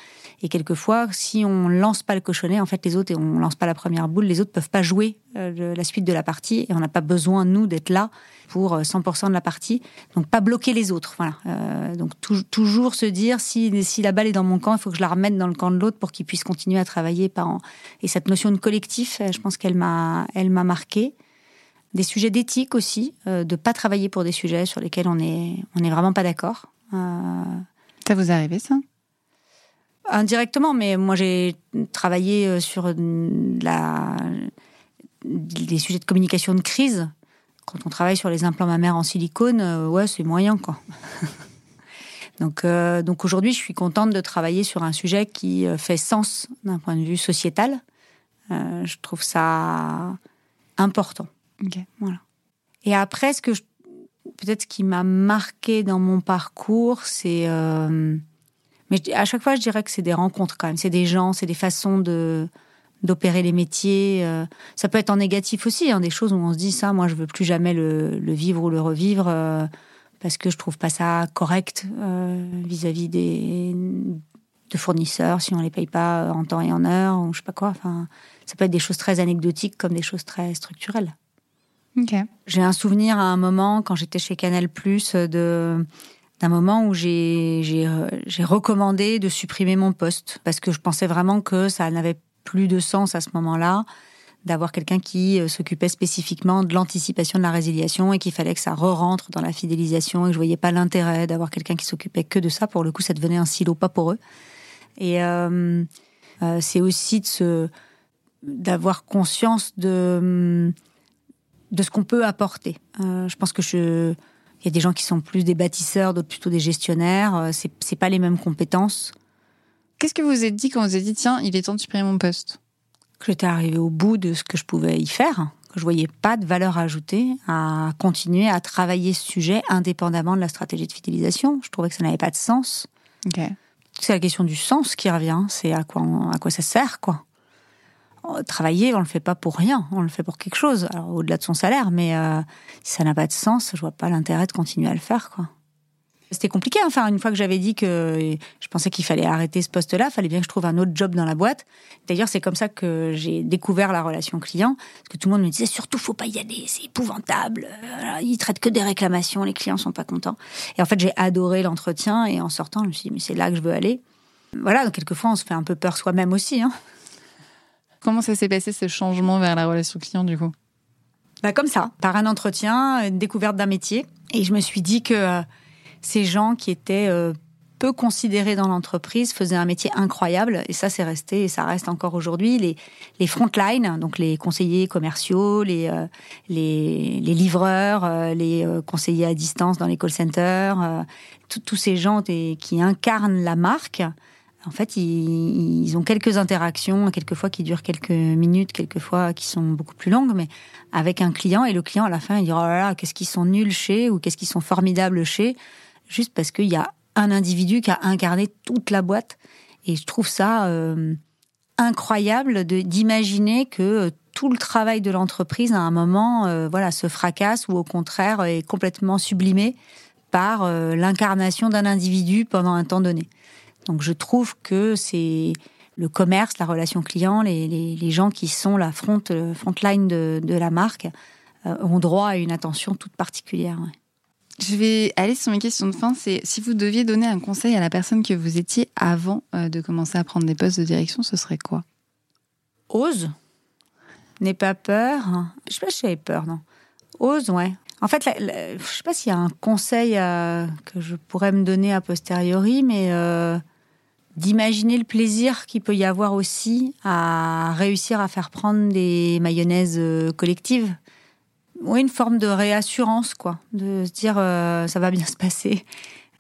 Speaker 1: Et quelquefois, si on lance pas le cochonnet, en fait, les autres, et on lance pas la première boule, les autres peuvent pas jouer la suite de la partie. Et on n'a pas besoin, nous, d'être là pour 100% de la partie. Donc, pas bloquer les autres. Voilà. donc, toujours se dire, si, la balle est dans mon camp, il faut que je la remette dans le camp de l'autre pour qu'il puisse continuer à travailler par. Et cette notion de collectif, je pense qu'elle m'a, elle m'a marqué des sujets d'éthique aussi, euh, de pas travailler pour des sujets sur lesquels on est on est vraiment pas d'accord.
Speaker 5: Euh... Ça vous est arrivé ça?
Speaker 1: Indirectement, mais moi j'ai travaillé euh, sur la des sujets de communication de crise. Quand on travaille sur les implants mammaires en silicone, euh, ouais, c'est moyen quoi. donc donc aujourd'hui, je suis contente de travailler sur un sujet qui fait sens d'un point de vue sociétal. je trouve ça important. Voilà. Et après, ce que peut-être ce qui m'a marqué dans mon parcours, c'est euh, mais à chaque fois, je dirais que c'est des rencontres quand même. C'est des gens, c'est des façons de d'opérer les métiers. Euh. ça peut être en négatif aussi, hein, des choses où on se dit ça, moi je veux plus jamais le, vivre ou le revivre euh, parce que je trouve pas ça correct vis-à-vis des de fournisseurs si on les paye pas en temps et en heure ou je sais pas quoi. Enfin, ça peut être des choses très anecdotiques comme des choses très structurelles. J'ai un souvenir à un moment, quand j'étais chez Canal+, de d'un moment où j'ai recommandé de supprimer mon poste parce que je pensais vraiment que ça n'avait plus de sens à ce moment-là d'avoir quelqu'un qui euh, s'occupait spécifiquement de l'anticipation de la résiliation et qu'il fallait que ça re-rentre dans la fidélisation et que je voyais pas l'intérêt d'avoir quelqu'un qui s'occupait que de ça. Pour le coup, ça devenait un silo pas pour eux. Et euh, euh, c'est aussi de se d'avoir conscience de de ce qu'on peut apporter. Euh, je pense que je, il y a des gens qui sont plus des bâtisseurs, d'autres plutôt des gestionnaires. Euh, c'est, c'est pas les mêmes compétences.
Speaker 5: Qu'est-ce que vous vous êtes dit quand vous avez dit tiens, il est temps de supprimer mon poste?
Speaker 1: Que j'étais arrivée au bout de ce que je pouvais y faire, que je voyais pas de valeur ajoutée à continuer à travailler ce sujet indépendamment de la stratégie de fidélisation. Je trouvais que ça n'avait pas de sens. C'est la question du sens qui revient. C'est à quoi, à quoi ça sert, quoi travailler, on le fait pas pour rien, on le fait pour quelque chose. Alors au-delà de son salaire, mais euh, si ça n'a pas de sens, je vois pas l'intérêt de continuer à le faire, quoi. C'était compliqué. Hein. Enfin, une fois que j'avais dit que je pensais qu'il fallait arrêter ce poste-là, fallait bien que je trouve un autre job dans la boîte. D'ailleurs, c'est comme ça que j'ai découvert la relation client, parce que tout le monde me disait surtout faut pas y aller, c'est épouvantable. Euh, ils traitent que des réclamations, les clients sont pas contents. Et en fait, j'ai adoré l'entretien et en sortant, je me suis dit mais c'est là que je veux aller. Voilà, donc quelquefois on se fait un peu peur soi-même aussi. Hein.
Speaker 5: Comment ça s'est passé ce changement vers la relation client du coup
Speaker 1: bah Comme ça, par un entretien, une découverte d'un métier. Et je me suis dit que euh, ces gens qui étaient euh, peu considérés dans l'entreprise faisaient un métier incroyable. Et ça, c'est resté et ça reste encore aujourd'hui. Les, les frontlines, donc les conseillers commerciaux, les, euh, les, les, livreurs, les conseillers à distance dans les call centers, tous ces gens qui incarnent la marque en fait, ils, ont quelques interactions, quelquefois qui durent quelques minutes, quelquefois qui sont beaucoup plus longues, mais avec un client. Et le client, à la fin, il dira, oh là qu'est-ce qu'ils sont nuls chez ou qu'est-ce qu'ils sont formidables chez, juste parce qu'il y a un individu qui a incarné toute la boîte. Et je trouve ça euh, incroyable d'imaginer que euh, tout le travail de l'entreprise, à un moment, euh, voilà, se fracasse ou au contraire est complètement sublimé par l'incarnation d'un individu pendant un temps donné. Donc je trouve que c'est le commerce, la relation client, les, les, gens qui sont la front, line de, de la marque euh, ont droit à une attention toute particulière.
Speaker 5: Je vais aller sur mes questions de fin. C'est si vous deviez donner un conseil à la personne que vous étiez avant euh, de commencer à prendre des postes de direction, ce serait quoi?
Speaker 1: Ose. N'aie pas peur. Je sais pas si j'avais peur, non. Ose, ouais. En fait, je ne sais pas s'il y a un conseil euh, que je pourrais me donner a posteriori, mais d'imaginer le plaisir qu'il peut y avoir aussi à réussir à faire prendre des mayonnaises euh, collectives. Oui, une forme de réassurance, quoi, de se dire euh, ça va bien se passer.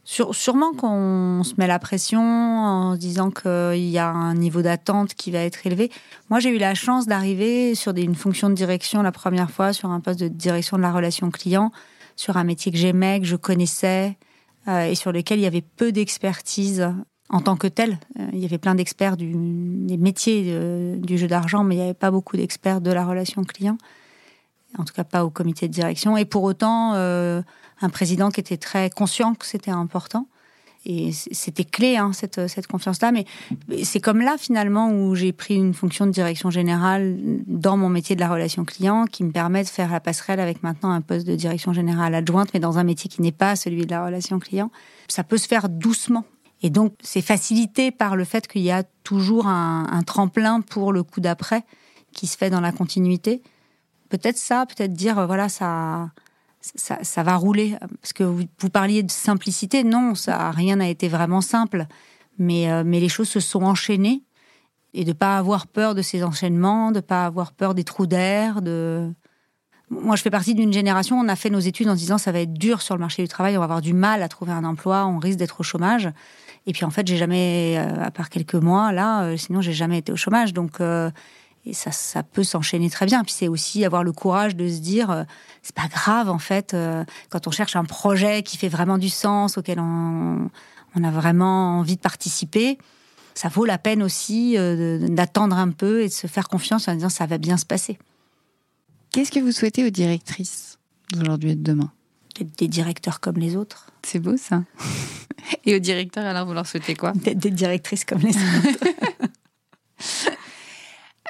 Speaker 1: sûrement qu'on se met la pression en se disant qu'il y a un niveau d'attente qui va être élevé. Moi, j'ai eu la chance d'arriver sur une fonction de direction la première fois, sur un poste de direction de la relation client, sur un métier que j'aimais, que je connaissais euh, et sur lequel il y avait peu d'expertise en tant que tel. Euh, il y avait plein d'experts des métiers du jeu d'argent, mais il n'y avait pas beaucoup d'experts de la relation client. En tout cas, pas au comité de direction. Et pour autant, un président qui était très conscient que c'était important et c'était clé, hein, cette, cette confiance-là. Mais c'est comme là, finalement, où j'ai pris une fonction de direction générale dans mon métier de la relation client qui me permet de faire la passerelle avec maintenant un poste de direction générale adjointe, mais dans un métier qui n'est pas celui de la relation client. Ça peut se faire doucement. Et donc, c'est facilité par le fait qu'il y a toujours un, tremplin pour le coup d'après qui se fait dans la continuité. Peut-être ça, peut-être dire, voilà, ça ça, va rouler. Parce que vous, parliez de simplicité. Non, ça, rien n'a été vraiment simple. Mais, euh, mais les choses se sont enchaînées. Et de ne pas avoir peur de ces enchaînements, de ne pas avoir peur des trous d'air. De... Moi, je fais partie d'une génération, on a fait nos études en disant ça va être dur sur le marché du travail, on va avoir du mal à trouver un emploi, on risque d'être au chômage. Et puis en fait, j'ai jamais, euh, à part quelques mois, là, euh, sinon j'ai jamais été au chômage. Donc et ça, ça peut s'enchaîner très bien. Puis c'est aussi avoir le courage de se dire, euh, c'est pas grave en fait, euh, quand on cherche un projet qui fait vraiment du sens, auquel on, a vraiment envie de participer, ça vaut la peine aussi euh, d'attendre un peu et de se faire confiance en disant ça va bien se passer.
Speaker 5: Qu'est-ce que vous souhaitez aux directrices d'aujourd'hui et de demain?
Speaker 1: Des, directeurs comme les autres.
Speaker 5: C'est beau ça. Et aux directeurs, alors vous leur souhaitez quoi
Speaker 1: des directrices comme les autres.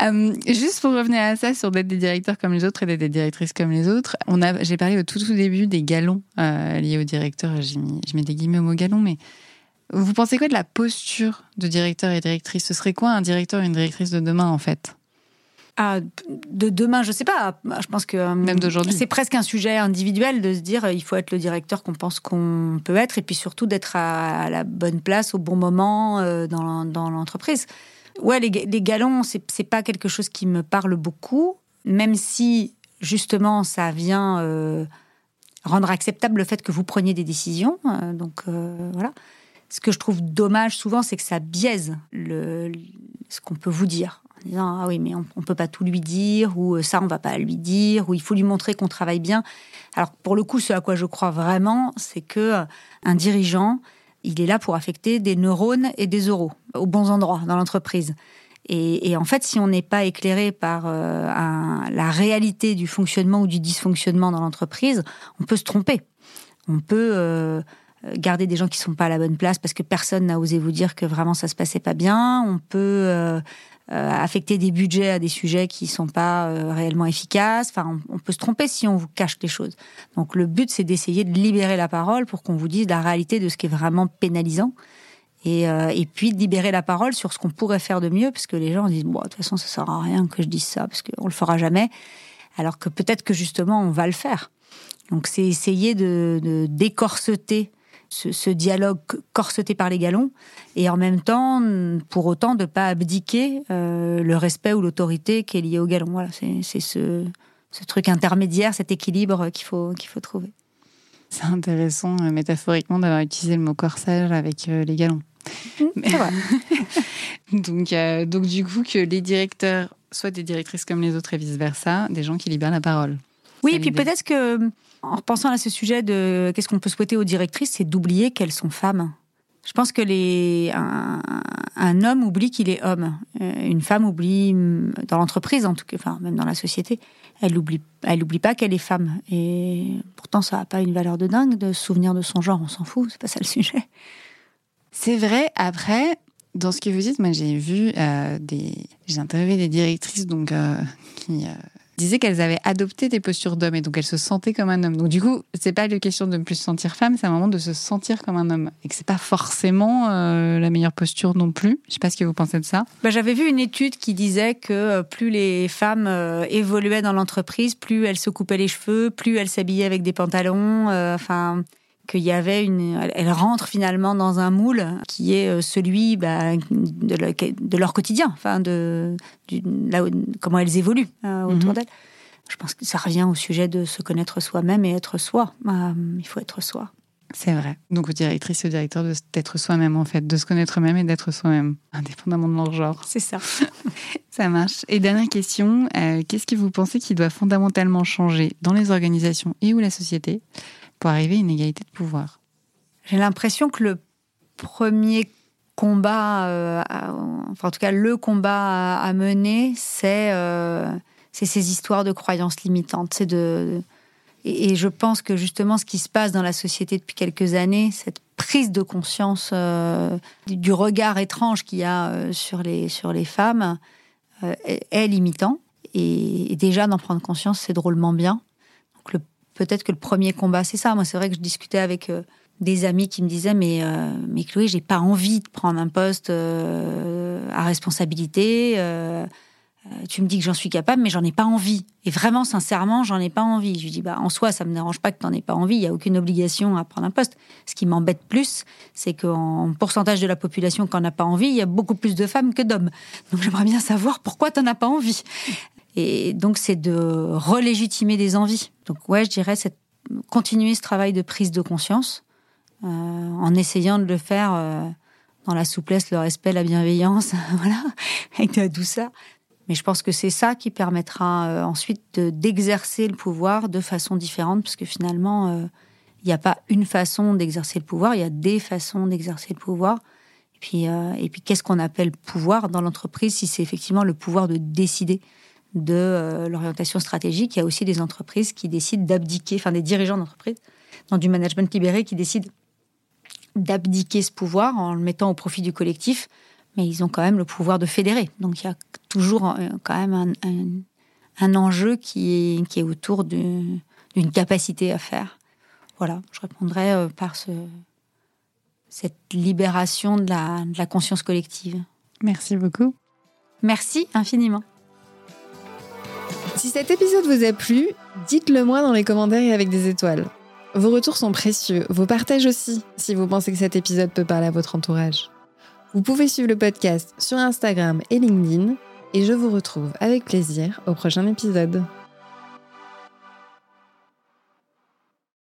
Speaker 5: Euh, juste pour revenir à ça, sur d'être des directeurs comme les autres et d'être des directrices comme les autres, on a, j'ai parlé au tout, tout début des galons euh, liés aux directeurs. J'ai mis, je mets des guillemets au mot galon, mais vous pensez quoi de la posture de directeur et directrice? Ce serait quoi un directeur et une directrice de demain en fait?
Speaker 1: Ah, de demain, je sais pas. Je pense que euh,
Speaker 5: même d'aujourd'hui,
Speaker 1: c'est presque un sujet individuel de se dire il faut être le directeur qu'on pense qu'on peut être et puis surtout d'être à, la bonne place au bon moment dans, dans l'entreprise. Ouais, les, galons, c'est pas quelque chose qui me parle beaucoup, même si justement ça vient euh, rendre acceptable le fait que vous preniez des décisions. Euh, donc euh, voilà. Ce que je trouve dommage souvent, c'est que ça biaise le, ce qu'on peut vous dire. En disant ah oui, mais on, ne peut pas tout lui dire, ou ça on va pas lui dire, ou il faut lui montrer qu'on travaille bien. Alors pour le coup, ce à quoi je crois vraiment, c'est que un dirigeant il est là pour affecter des neurones et des euros aux bons endroits dans l'entreprise. Et, en fait, si on n'est pas éclairé par euh, la réalité du fonctionnement ou du dysfonctionnement dans l'entreprise, on peut se tromper. On peut euh, garder des gens qui sont pas à la bonne place parce que personne n'a osé vous dire que vraiment ça se passait pas bien. On peut euh, euh, affecter des budgets à des sujets qui sont pas euh, réellement efficaces. Enfin, on, peut se tromper si on vous cache des choses. Donc le but, c'est d'essayer de libérer la parole pour qu'on vous dise la réalité de ce qui est vraiment pénalisant. Et, euh, et puis de libérer la parole sur ce qu'on pourrait faire de mieux, parce que les gens disent bon, de toute façon, ça sert à rien que je dise ça, parce qu'on le fera jamais. Alors que peut-être que justement, on va le faire. Donc c'est essayer de, de décorseter ce, dialogue corseté par les galons, et en même temps, pour autant, de ne pas abdiquer euh, le respect ou l'autorité qui est lié au galon. Voilà, c'est ce, truc intermédiaire, cet équilibre qu'il faut, qu'il faut trouver.
Speaker 5: C'est intéressant, euh, métaphoriquement, d'avoir utilisé le mot corsage avec euh, les galons.
Speaker 1: Mmh,
Speaker 5: donc, donc, du coup, que les directeurs soient des directrices comme les autres et vice-versa, des gens qui libèrent la parole.
Speaker 1: Oui, et puis peut-être que, en repensant à ce sujet de qu'est-ce qu'on peut souhaiter aux directrices, c'est d'oublier qu'elles sont femmes. Je pense que les, un, homme oublie qu'il est homme. Euh, une femme oublie, dans l'entreprise en tout cas, enfin même dans la société, elle oublie, elle pas qu'elle est femme. Et pourtant, ça n'a pas une valeur de dingue de se souvenir de son genre, on s'en fout, c'est pas ça le sujet.
Speaker 5: C'est vrai, après, dans ce que vous dites, moi j'ai vu euh, des. J'ai interviewé des directrices donc, euh, qui disaient qu'elles avaient adopté des postures d'homme et donc elles se sentaient comme un homme. Donc du coup, c'est pas une question de ne plus se sentir femme, c'est un moment de se sentir comme un homme et que c'est pas forcément euh, la meilleure posture non plus. Je sais pas ce que vous pensez de ça.
Speaker 1: Bah, j'avais vu une étude qui disait que euh, plus les femmes euh, évoluaient dans l'entreprise, plus elles se coupaient les cheveux, plus elles s'habillaient avec des pantalons. Enfin qu'il y avait une, elles rentrent finalement dans un moule qui est euh, celui bah, de, leur quotidien, enfin de, comment elles évoluent euh, autour mhm. d'elles. Je pense que ça revient au sujet de se connaître soi-même et être soi. Euh, il faut être soi.
Speaker 5: C'est vrai. Donc, aux directrices et aux directeurs d'être soi-même, en fait, de se connaître même et d'être soi-même, indépendamment de leur genre.
Speaker 1: C'est ça.
Speaker 5: ça marche. Et dernière question, qu'est-ce que vous pensez qui doit fondamentalement changer dans les organisations et ou la société? Pour arriver à une égalité de pouvoir
Speaker 1: J'ai l'impression que le premier combat, euh, enfin en tout cas le combat à, mener, c'est c'est ces histoires de croyances limitantes. De et, je pense que justement ce qui se passe dans la société depuis quelques années, cette prise de conscience du regard étrange qu'il y a sur les sur les femmes, est, limitant. Et, déjà d'en prendre conscience, c'est drôlement bien. Peut-être que le premier combat, c'est ça. Moi, c'est vrai que je discutais avec des amis qui me disaient mais euh, mais Chloé j'ai pas envie de prendre un poste euh, à responsabilité euh, tu me dis que j'en suis capable mais j'en ai pas envie. Et vraiment sincèrement j'en ai pas envie. Je lui dis bah en soi ça me dérange pas que tu n'en aies pas envie. Il y a aucune obligation à prendre un poste. Ce qui m'embête plus c'est qu'en pourcentage de la population qui en a pas envie il y a beaucoup plus de femmes que d'hommes. Donc j'aimerais bien savoir pourquoi tu n'en as pas envie et donc c'est de relégitimer des envies donc ouais je dirais c'est continuer ce travail de prise de conscience euh, en essayant de le faire euh, dans la souplesse, le respect, la bienveillance, voilà, avec de la douceur. Mais je pense que c'est ça qui permettra euh, ensuite d'exercer le pouvoir de façon différente, parce que finalement, il n'y a pas une façon d'exercer le pouvoir, il y a des façons d'exercer le pouvoir. Et puis, et puis qu'est-ce qu'on appelle pouvoir dans l'entreprise si c'est effectivement le pouvoir de décider? De l'orientation stratégique Il y a aussi des entreprises qui décident d'abdiquer, enfin des dirigeants d'entreprise, dans du management libéré qui décident d'abdiquer ce pouvoir en le mettant au profit du collectif, mais ils ont quand même le pouvoir de fédérer. Donc il y a toujours euh, quand même un, enjeu qui est, qui est autour d'une capacité à faire. Voilà, je répondrai euh, par ce, cette libération de la, de la conscience collective.
Speaker 5: Merci beaucoup.
Speaker 1: Merci infiniment.
Speaker 5: Si cet épisode vous a plu, dites-le moi dans les commentaires et avec des étoiles. Vos retours sont précieux, vos partages aussi, si vous pensez que cet épisode peut parler à votre entourage. Vous pouvez suivre le podcast sur Instagram et LinkedIn, et je vous retrouve avec plaisir au prochain épisode.